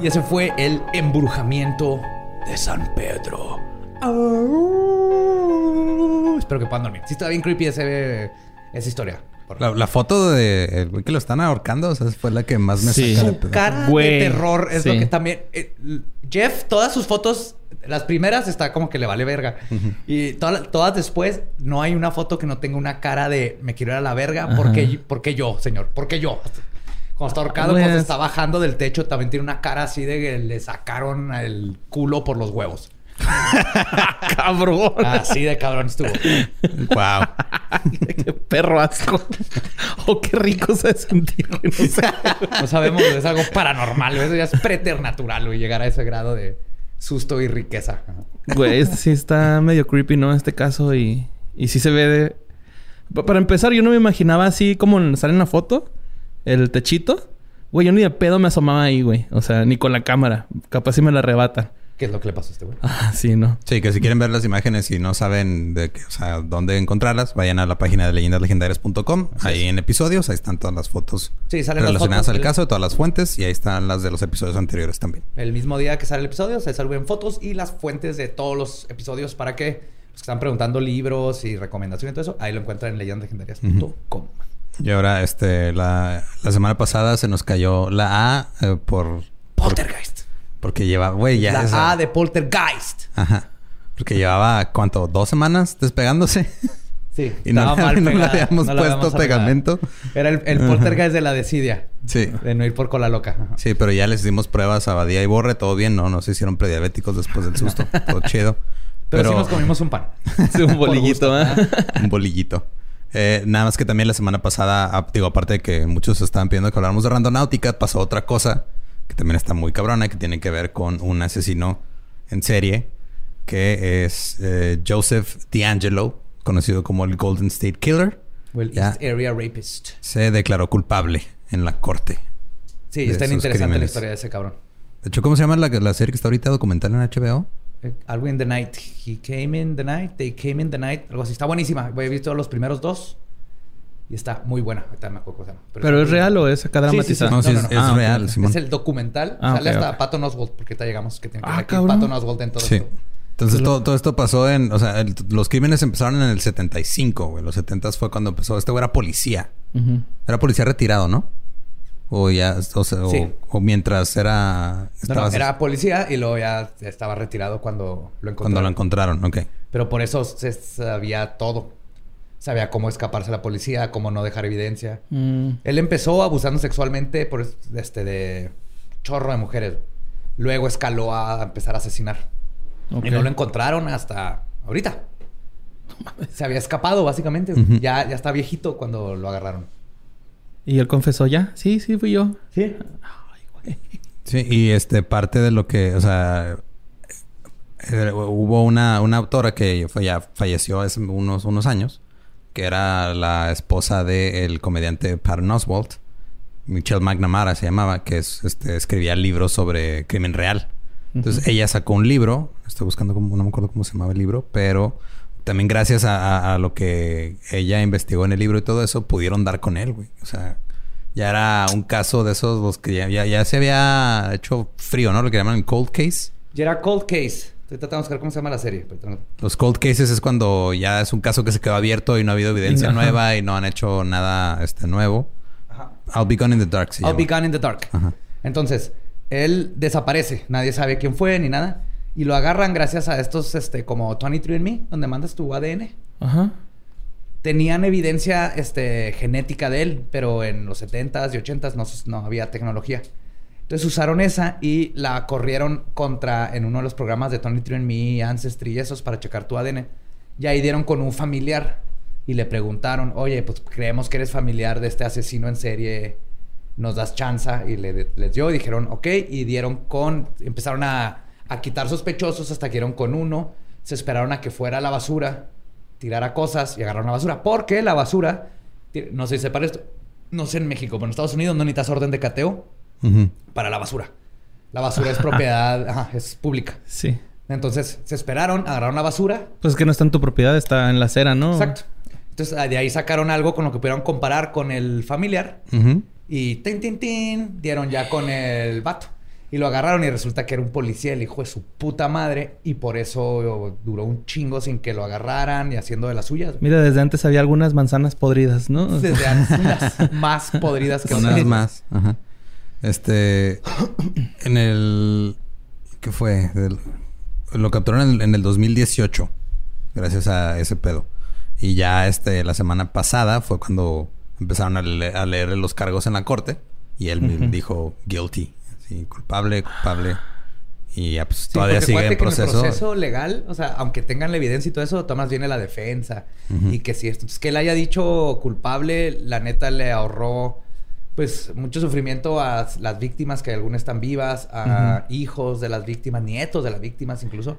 Y ese fue el embrujamiento de San Pedro. Espero que puedan dormir. Sí, está bien creepy ese, esa historia. La, foto de güey que lo están ahorcando, o sea, fue la que más me sí. Su cara de terror es lo que también. Eh, Jeff, todas sus fotos, las primeras está como que le vale verga. Y todas después, no hay una foto que no tenga una cara de me quiero ir a la verga. ¿Por qué, yo, señor? ¿Por qué yo? Cuando está ahorcado, cuando pues está bajando del techo, también tiene una cara así de que le sacaron el culo por los huevos. cabrón. Así de cabrón estuvo. Wow. qué perro asco. oh, qué rico se sentir. No, sabemos, es algo paranormal. Eso ya es preternatural, güey, llegar a ese grado de susto y riqueza. Güey, este sí está medio creepy, ¿no? Este caso y, y sí se ve de... Para empezar, yo no me imaginaba así como sale en la foto, el techito. Güey, yo ni de pedo me asomaba ahí, güey. O sea, ni con la cámara. Capaz si me la arrebatan. ¿Qué es lo que le pasó a este güey? Ah, sí, ¿no? Sí, que si quieren ver las imágenes y no saben de qué, o sea, dónde encontrarlas, vayan a la página de leyendaslegendarias.com. Ahí en episodios, ahí están todas las fotos relacionadas al caso, todas las fuentes y ahí están las de los episodios anteriores también. El mismo día que sale el episodio, se salven fotos y las fuentes de todos los episodios para que los que están preguntando libros y recomendaciones y todo eso, ahí lo encuentran en leyendaslegendarias.com. Y ahora, este, la, la semana pasada se nos cayó la A eh, por... Poltergeist. Porque lleva, güey, ya. La A de Poltergeist. Ajá. Porque llevaba, ¿cuánto? ¿Dos semanas despegándose? Sí, Y no, estaba mal no le habíamos no puesto habíamos arreglado. pegamento. Era el, el poltergeist de la desidia. Sí. De no ir por cola loca. Ajá. Sí, pero ya les dimos pruebas a Badía y Borre. Todo bien, ¿no? No se hicieron prediabéticos después del susto. todo chido. Pero, sí nos comimos un pan. Sí, un bolillito, ¿eh? un bolillito. Eh, nada más que también la semana pasada, ah, digo, aparte de que muchos estaban pidiendo que habláramos de randonáutica, pasó otra cosa que también está muy cabrona, que tiene que ver con un asesino en serie, que es eh, Joseph D'Angelo, conocido como el Golden State Killer. O el. East Area Rapist. Se declaró culpable en la corte. Sí, está interesante la historia de ese cabrón. De hecho, ¿cómo se llama la, la serie que está ahorita documental en HBO? Eh, Algo in the night. He came in the night. They came in the night. Algo así. Está buenísima. He visto los primeros dos. Y está muy buena. Ahorita me acuerdo cómo se llama. ¿Pero es real o es acá Sí, sí, sí. dramatizado? No, sí, no, es, no. es Ah, real. Simón. Es el documental. Ah, Sale hasta ok. Patton Oswalt. Porque ahorita llegamos que tiene que Ah, ver aquí cabrón. Patton Oswalt en todo Sí. esto. Entonces todo, todo esto pasó en... O sea, el- los crímenes empezaron en el 75, güey. Los 70 fue cuando empezó. Este güey era policía. Era policía retirado, ¿no? O ya... O, sea, o- Sí. o mientras era... No, no, era policía y luego ya estaba retirado cuando lo encontraron. Cuando lo encontraron, ok. Pero por eso se sabía todo. Sabía cómo escaparse a la policía, cómo no dejar evidencia. Mm. Él empezó abusando sexualmente por este de chorro de mujeres. Luego escaló a empezar a asesinar. Y no lo encontraron hasta ahorita. Se había escapado, básicamente. Ya, ya está viejito cuando lo agarraron. ¿Y él confesó ya? Sí, sí, fui yo. Sí. Sí, y este... Parte de lo que... O sea... eh, hubo una, una autora que fue- ya falleció hace unos, unos años. Que era la esposa del comediante Patton Oswalt. Michelle McNamara se llamaba. Que es, este, escribía libros sobre crimen real. Entonces ella sacó un libro, estoy buscando cómo, no me acuerdo cómo se llamaba el libro, pero también gracias a, a- a lo que ella investigó en el libro y todo eso, pudieron dar con él, güey. O sea, ya era un caso de esos los que ya, ya, ya se había hecho frío, ¿no? Lo que llaman el cold case. Ya era Cold Case. Estoy tratando de buscar cómo se llama la serie. Los cold cases es cuando ya es un caso que se quedó abierto y no ha habido evidencia Ajá. nueva y no han hecho nada este nuevo. Ajá. I'll be gone in the dark se I'll llama. be gone in the dark. Ajá. Entonces, él desaparece. Nadie sabe quién fue ni nada. Y lo agarran gracias a estos, este, como 23andMe, donde mandas tu ADN. Ajá. Tenían evidencia, este, genética de él, pero en los 70s y 80s no, no había tecnología. Entonces usaron esa y la corrieron contra, en uno de los programas de 23andMe, Ancestry y esos para checar tu ADN. Y ahí dieron con un familiar y le preguntaron, oye, pues creemos que eres familiar de este asesino en serie, nos das chanza y le, les dio y dijeron, ok, y dieron con, empezaron a, a quitar sospechosos hasta que dieron con uno, se esperaron a que fuera a la basura, tirara cosas y agarraron la basura, porque la basura, no sé si sepa esto, no sé en México, pero en Estados Unidos no necesitas orden de cateo Para la basura. La basura es propiedad, ajá, es pública. Sí. Entonces se esperaron, agarraron la basura. Pues es que no está en tu propiedad, está en la acera, ¿no? Exacto. Entonces de ahí sacaron algo con lo que pudieron comparar con el familiar. Y tin, tin, tin, dieron ya con el vato. Y lo agarraron y resulta que era un policía, el hijo de su puta madre. Y por eso duró un chingo sin que lo agarraran y haciendo de las suyas. Mira, desde antes había algunas manzanas podridas, ¿no? Desde antes, unas más podridas que Unas más. Ajá. Este. En el. ¿Qué fue? Lo capturaron en el, en el 2018. Gracias a ese pedo. Y ya este, la semana pasada fue cuando empezaron a, le- a leer los cargos en la corte. Y él Ujú. dijo guilty. Sí, culpable, culpable. Y ya pues Sí, todavía sigue en acuérdate que proceso. el proceso legal, o sea, aunque tengan la evidencia y todo eso, Tomás viene la defensa. Ujú. Y que si esto, entonces, que él haya dicho culpable, la neta le ahorró pues mucho sufrimiento a las víctimas que algunas están vivas, a hijos de las víctimas, nietos de las víctimas incluso,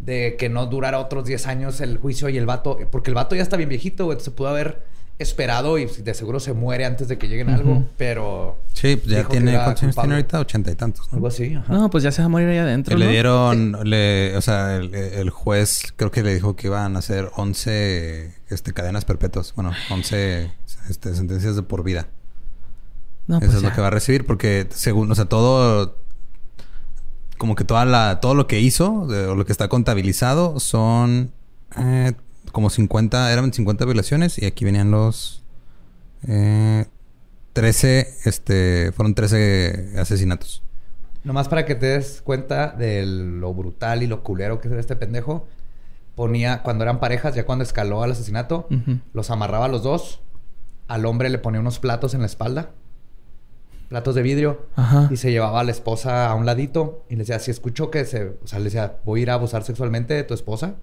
de que no durara otros 10 años el juicio y el vato, porque el vato ya está bien viejito, güey, se pudo haber esperado y de seguro se muere antes de que lleguen algo, pero Sí, pues ya tiene. ¿Cuántos años tiene ahorita? Ochenta y tantos. ¿no? algo así, ajá. No, pues ya se va a morir ahí adentro. Le dieron, le, o sea, el, el juez creo que le dijo que iban a hacer 11 este, cadenas perpetuas. Bueno, 11 este, sentencias de por vida. No, Eso pues es lo que va a recibir porque según, o sea, todo, como que toda la, todo lo que hizo de- o lo que está contabilizado son eh, como 50, eran 50 violaciones y aquí venían los eh, 13, este, fueron 13 asesinatos. Nomás para que te des cuenta de lo brutal y lo culero que es este pendejo. ponía, cuando eran parejas, ya cuando escaló al asesinato, los amarraba a los dos. Al hombre le ponía unos platos en la espalda, platos de vidrio, Ajá. y se llevaba a la esposa a un ladito y le decía, si escucho que se, o sea, le decía, voy a ir a abusar sexualmente de tu esposa,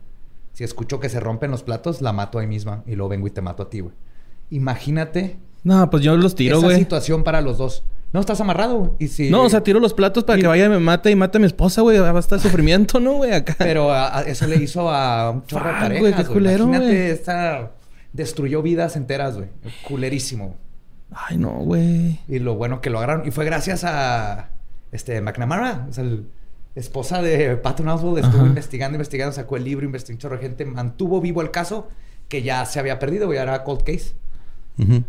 si escucho que se rompen los platos, la mato ahí misma y luego vengo y te mato a ti, güey. Imagínate No, pues yo los tiro, esa güey. situación para los dos. No, estás amarrado. güey. Y si... No, o sea, tiro los platos para Y- que vaya y me mate y mate a mi esposa, güey. Va a estar sufrimiento, ¿no, güey? Acá. Pero a- a- eso le hizo a un chorro de parejas, güey, Imagínate, esta... Destruyó vidas enteras, güey. Culerísimo. Ay, no, güey. Y lo bueno que lo agarraron. Y fue gracias a... Este, McNamara. O sea, el esposa de Patton Oswalt estuvo Ajá. investigando, investigando. Sacó el libro, investigó un chorro de gente. Mantuvo vivo el caso que ya se había perdido, güey. Era cold case.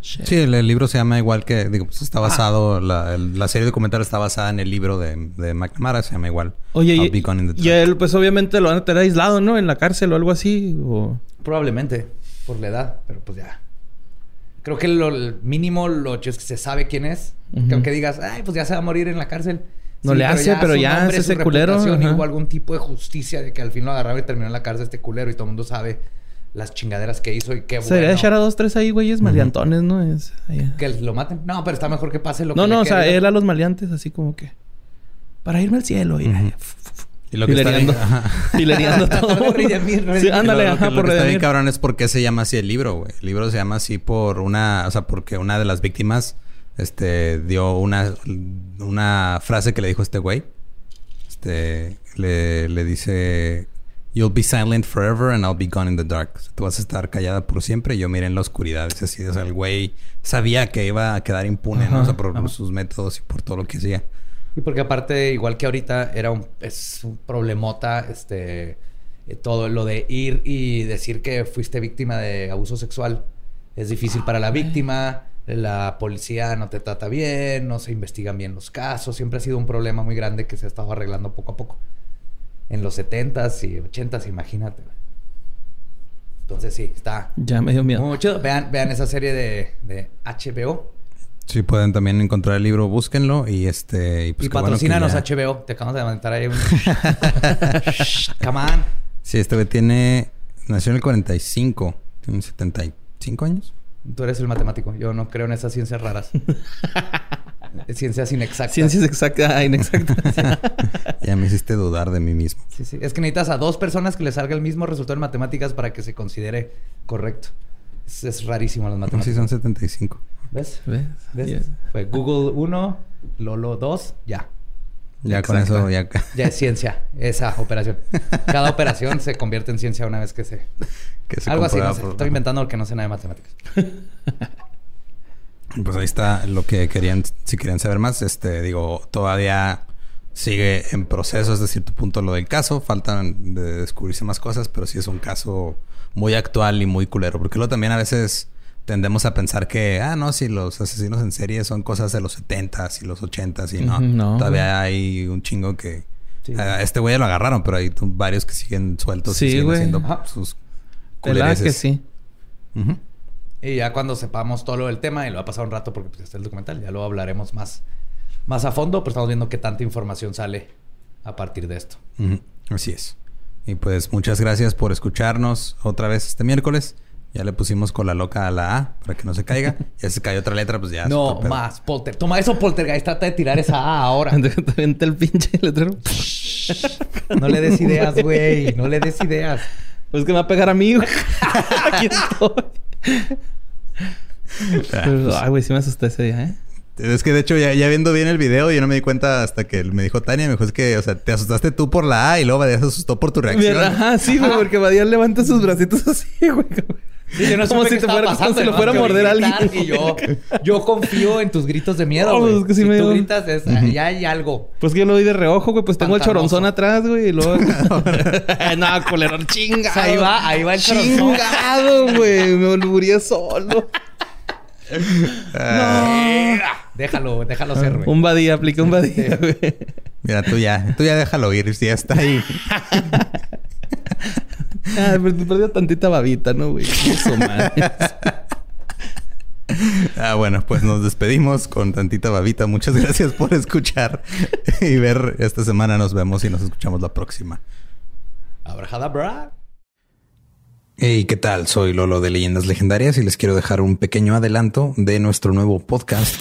Sí, el, el libro se llama igual que... Digo, pues está basado... La, el- la serie documental está basada en el libro de, de McNamara. Se llama igual. Oye, y, Be Gone in the y él, pues obviamente lo van a tener aislado, ¿no? En la cárcel o algo así. O... Probablemente. Por la edad. Pero pues ya. Creo que lo el mínimo lo hecho es que se sabe quién es. Que aunque digas, ay, pues ya se va a morir en la cárcel. No le hace, pero ya su ese culero, y ajá. hubo algún tipo de justicia de que al fin lo agarraron y terminó en la cárcel este culero y todo el mundo sabe las chingaderas que hizo y qué bueno echar a dos, tres ahí, güeyes, maleantones, ¿no? Es, que lo maten. No, pero está mejor que pase lo No, que le no, o sea, él a los maleantes, así como que. Para irme al cielo. Y, Ujú. Y lo que está bien, Filereando. todo. Sí, ándale, lo, ajá, que, lo por que está bien cabrón es por qué se llama así el libro, güey. El libro se llama así por una... O sea, porque una de las víctimas... Este... Dio una... Una frase que le dijo este güey. Este... Le, le dice... You'll be silent forever and I'll be gone in the dark. O sea, tú vas a estar callada por siempre y yo miré en la oscuridad. Es así. O sea, el güey sabía que iba a quedar impune, ¿no? O sea, por ajá. sus métodos y por todo lo que hacía. Y porque aparte, igual que ahorita, era un, es un problemota, este, eh, todo lo de ir y decir que fuiste víctima de abuso sexual. Es difícil para la víctima, la policía no te trata bien, no se investigan bien los casos. Siempre ha sido un problema muy grande que se ha estado arreglando poco a poco. En los 70s y 80s, imagínate. Entonces sí, está Ya me dio miedo. muy chido. Vean, vean esa serie de, de HBO. Sí, pueden también encontrar el libro, búsquenlo y este... Y, pues y bueno patrocínanos ya- HBO. Te acabamos de levantar ahí un... Come on. Sí, este güey tiene... Nació en el 45. Tiene 75 años. Tú eres el matemático. Yo no creo en esas ciencias raras. ciencias inexactas. Ciencias exactas, ah, inexactas. Ya me hiciste dudar de mí mismo. Sí, sí. Es que necesitas a dos personas que le salga el mismo resultado en matemáticas para que se considere correcto. Es, es rarísimo las Sí, matemáticas. son 75. ¿Ves? ¿Ves? ¿Ves? Fue Google 1, Lolo 2, ya. Ya con eso, ya... Ya es ciencia esa operación. Cada operación se convierte en ciencia una vez que se... que se Algo así, no sé. por- Estoy inventando porque no sé nada de matemáticas. Pues ahí está lo que querían... Si querían saber más, este... Digo, todavía sigue en proceso hasta cierto punto lo del caso. Faltan de descubrirse más cosas, pero sí es un caso muy actual y muy culero. Porque luego también a veces tendemos a pensar que... Ah, no, si los asesinos en serie son cosas de los 70s y los 80s y no. No, todavía hay un chingo que... Sí. A este güey lo agarraron, pero hay varios que siguen sueltos Sí, y siguen güey. haciendo Ajá. sus ¿Verdad que culereces. sí? Y ya cuando sepamos todo lo del tema, y lo va a pasar un rato porque pues, está el documental, ya lo hablaremos más, más a fondo, pero estamos viendo qué tanta información sale a partir de esto. Así es. Y pues muchas gracias por escucharnos otra vez este miércoles. Ya le pusimos con la loca a la A para que no se caiga. Ya se cayó otra letra, pues ya. no más, Polter. Toma eso, Poltergeist. Trata de tirar esa A ahora. El pinche letrero. No le des ideas, güey. No le des ideas. Pues que me va a pegar a mí, güey. Aquí estoy. Ah, pues, ay, güey, sí me asusté ese día, ¿eh? Es que de hecho, ya, ya viendo bien el video, yo no me di cuenta hasta que me dijo Tania, me dijo, es que, o sea, te asustaste tú por la A y luego Badía se asustó por tu reacción. Ajá, sí, güey, porque Badía levanta sus bracitos así, güey. Sí, yo no Como si te fuera- como pasando, si lo fuera a morder a alguien. Y yo, yo confío en tus gritos de miedo, No, güey. pues es que sí si me tú dio- gritas, es, ya hay algo. Pues que yo lo vi de reojo, güey. Pues tengo el choronzón atrás, güey. Y luego... no, culero, chingado. Ahí va, ahí va el choronzón. Chingado, güey. Me olburé solo. Ah, Déjalo, déjalo ser, güey. Un badía, aplica un badía, güey. Mira, tú ya, tú ya déjalo ir, si ya está ahí. Ah, pero te perdió tantita babita, ¿no, güey? Eso, man. Ah, bueno, pues nos despedimos con tantita babita. Muchas gracias por escuchar y ver esta semana. Nos vemos y nos escuchamos la próxima. Abrajadabra. Hey, ¿qué tal? Soy Lolo de Leyendas Legendarias y les quiero dejar un pequeño adelanto de nuestro nuevo podcast.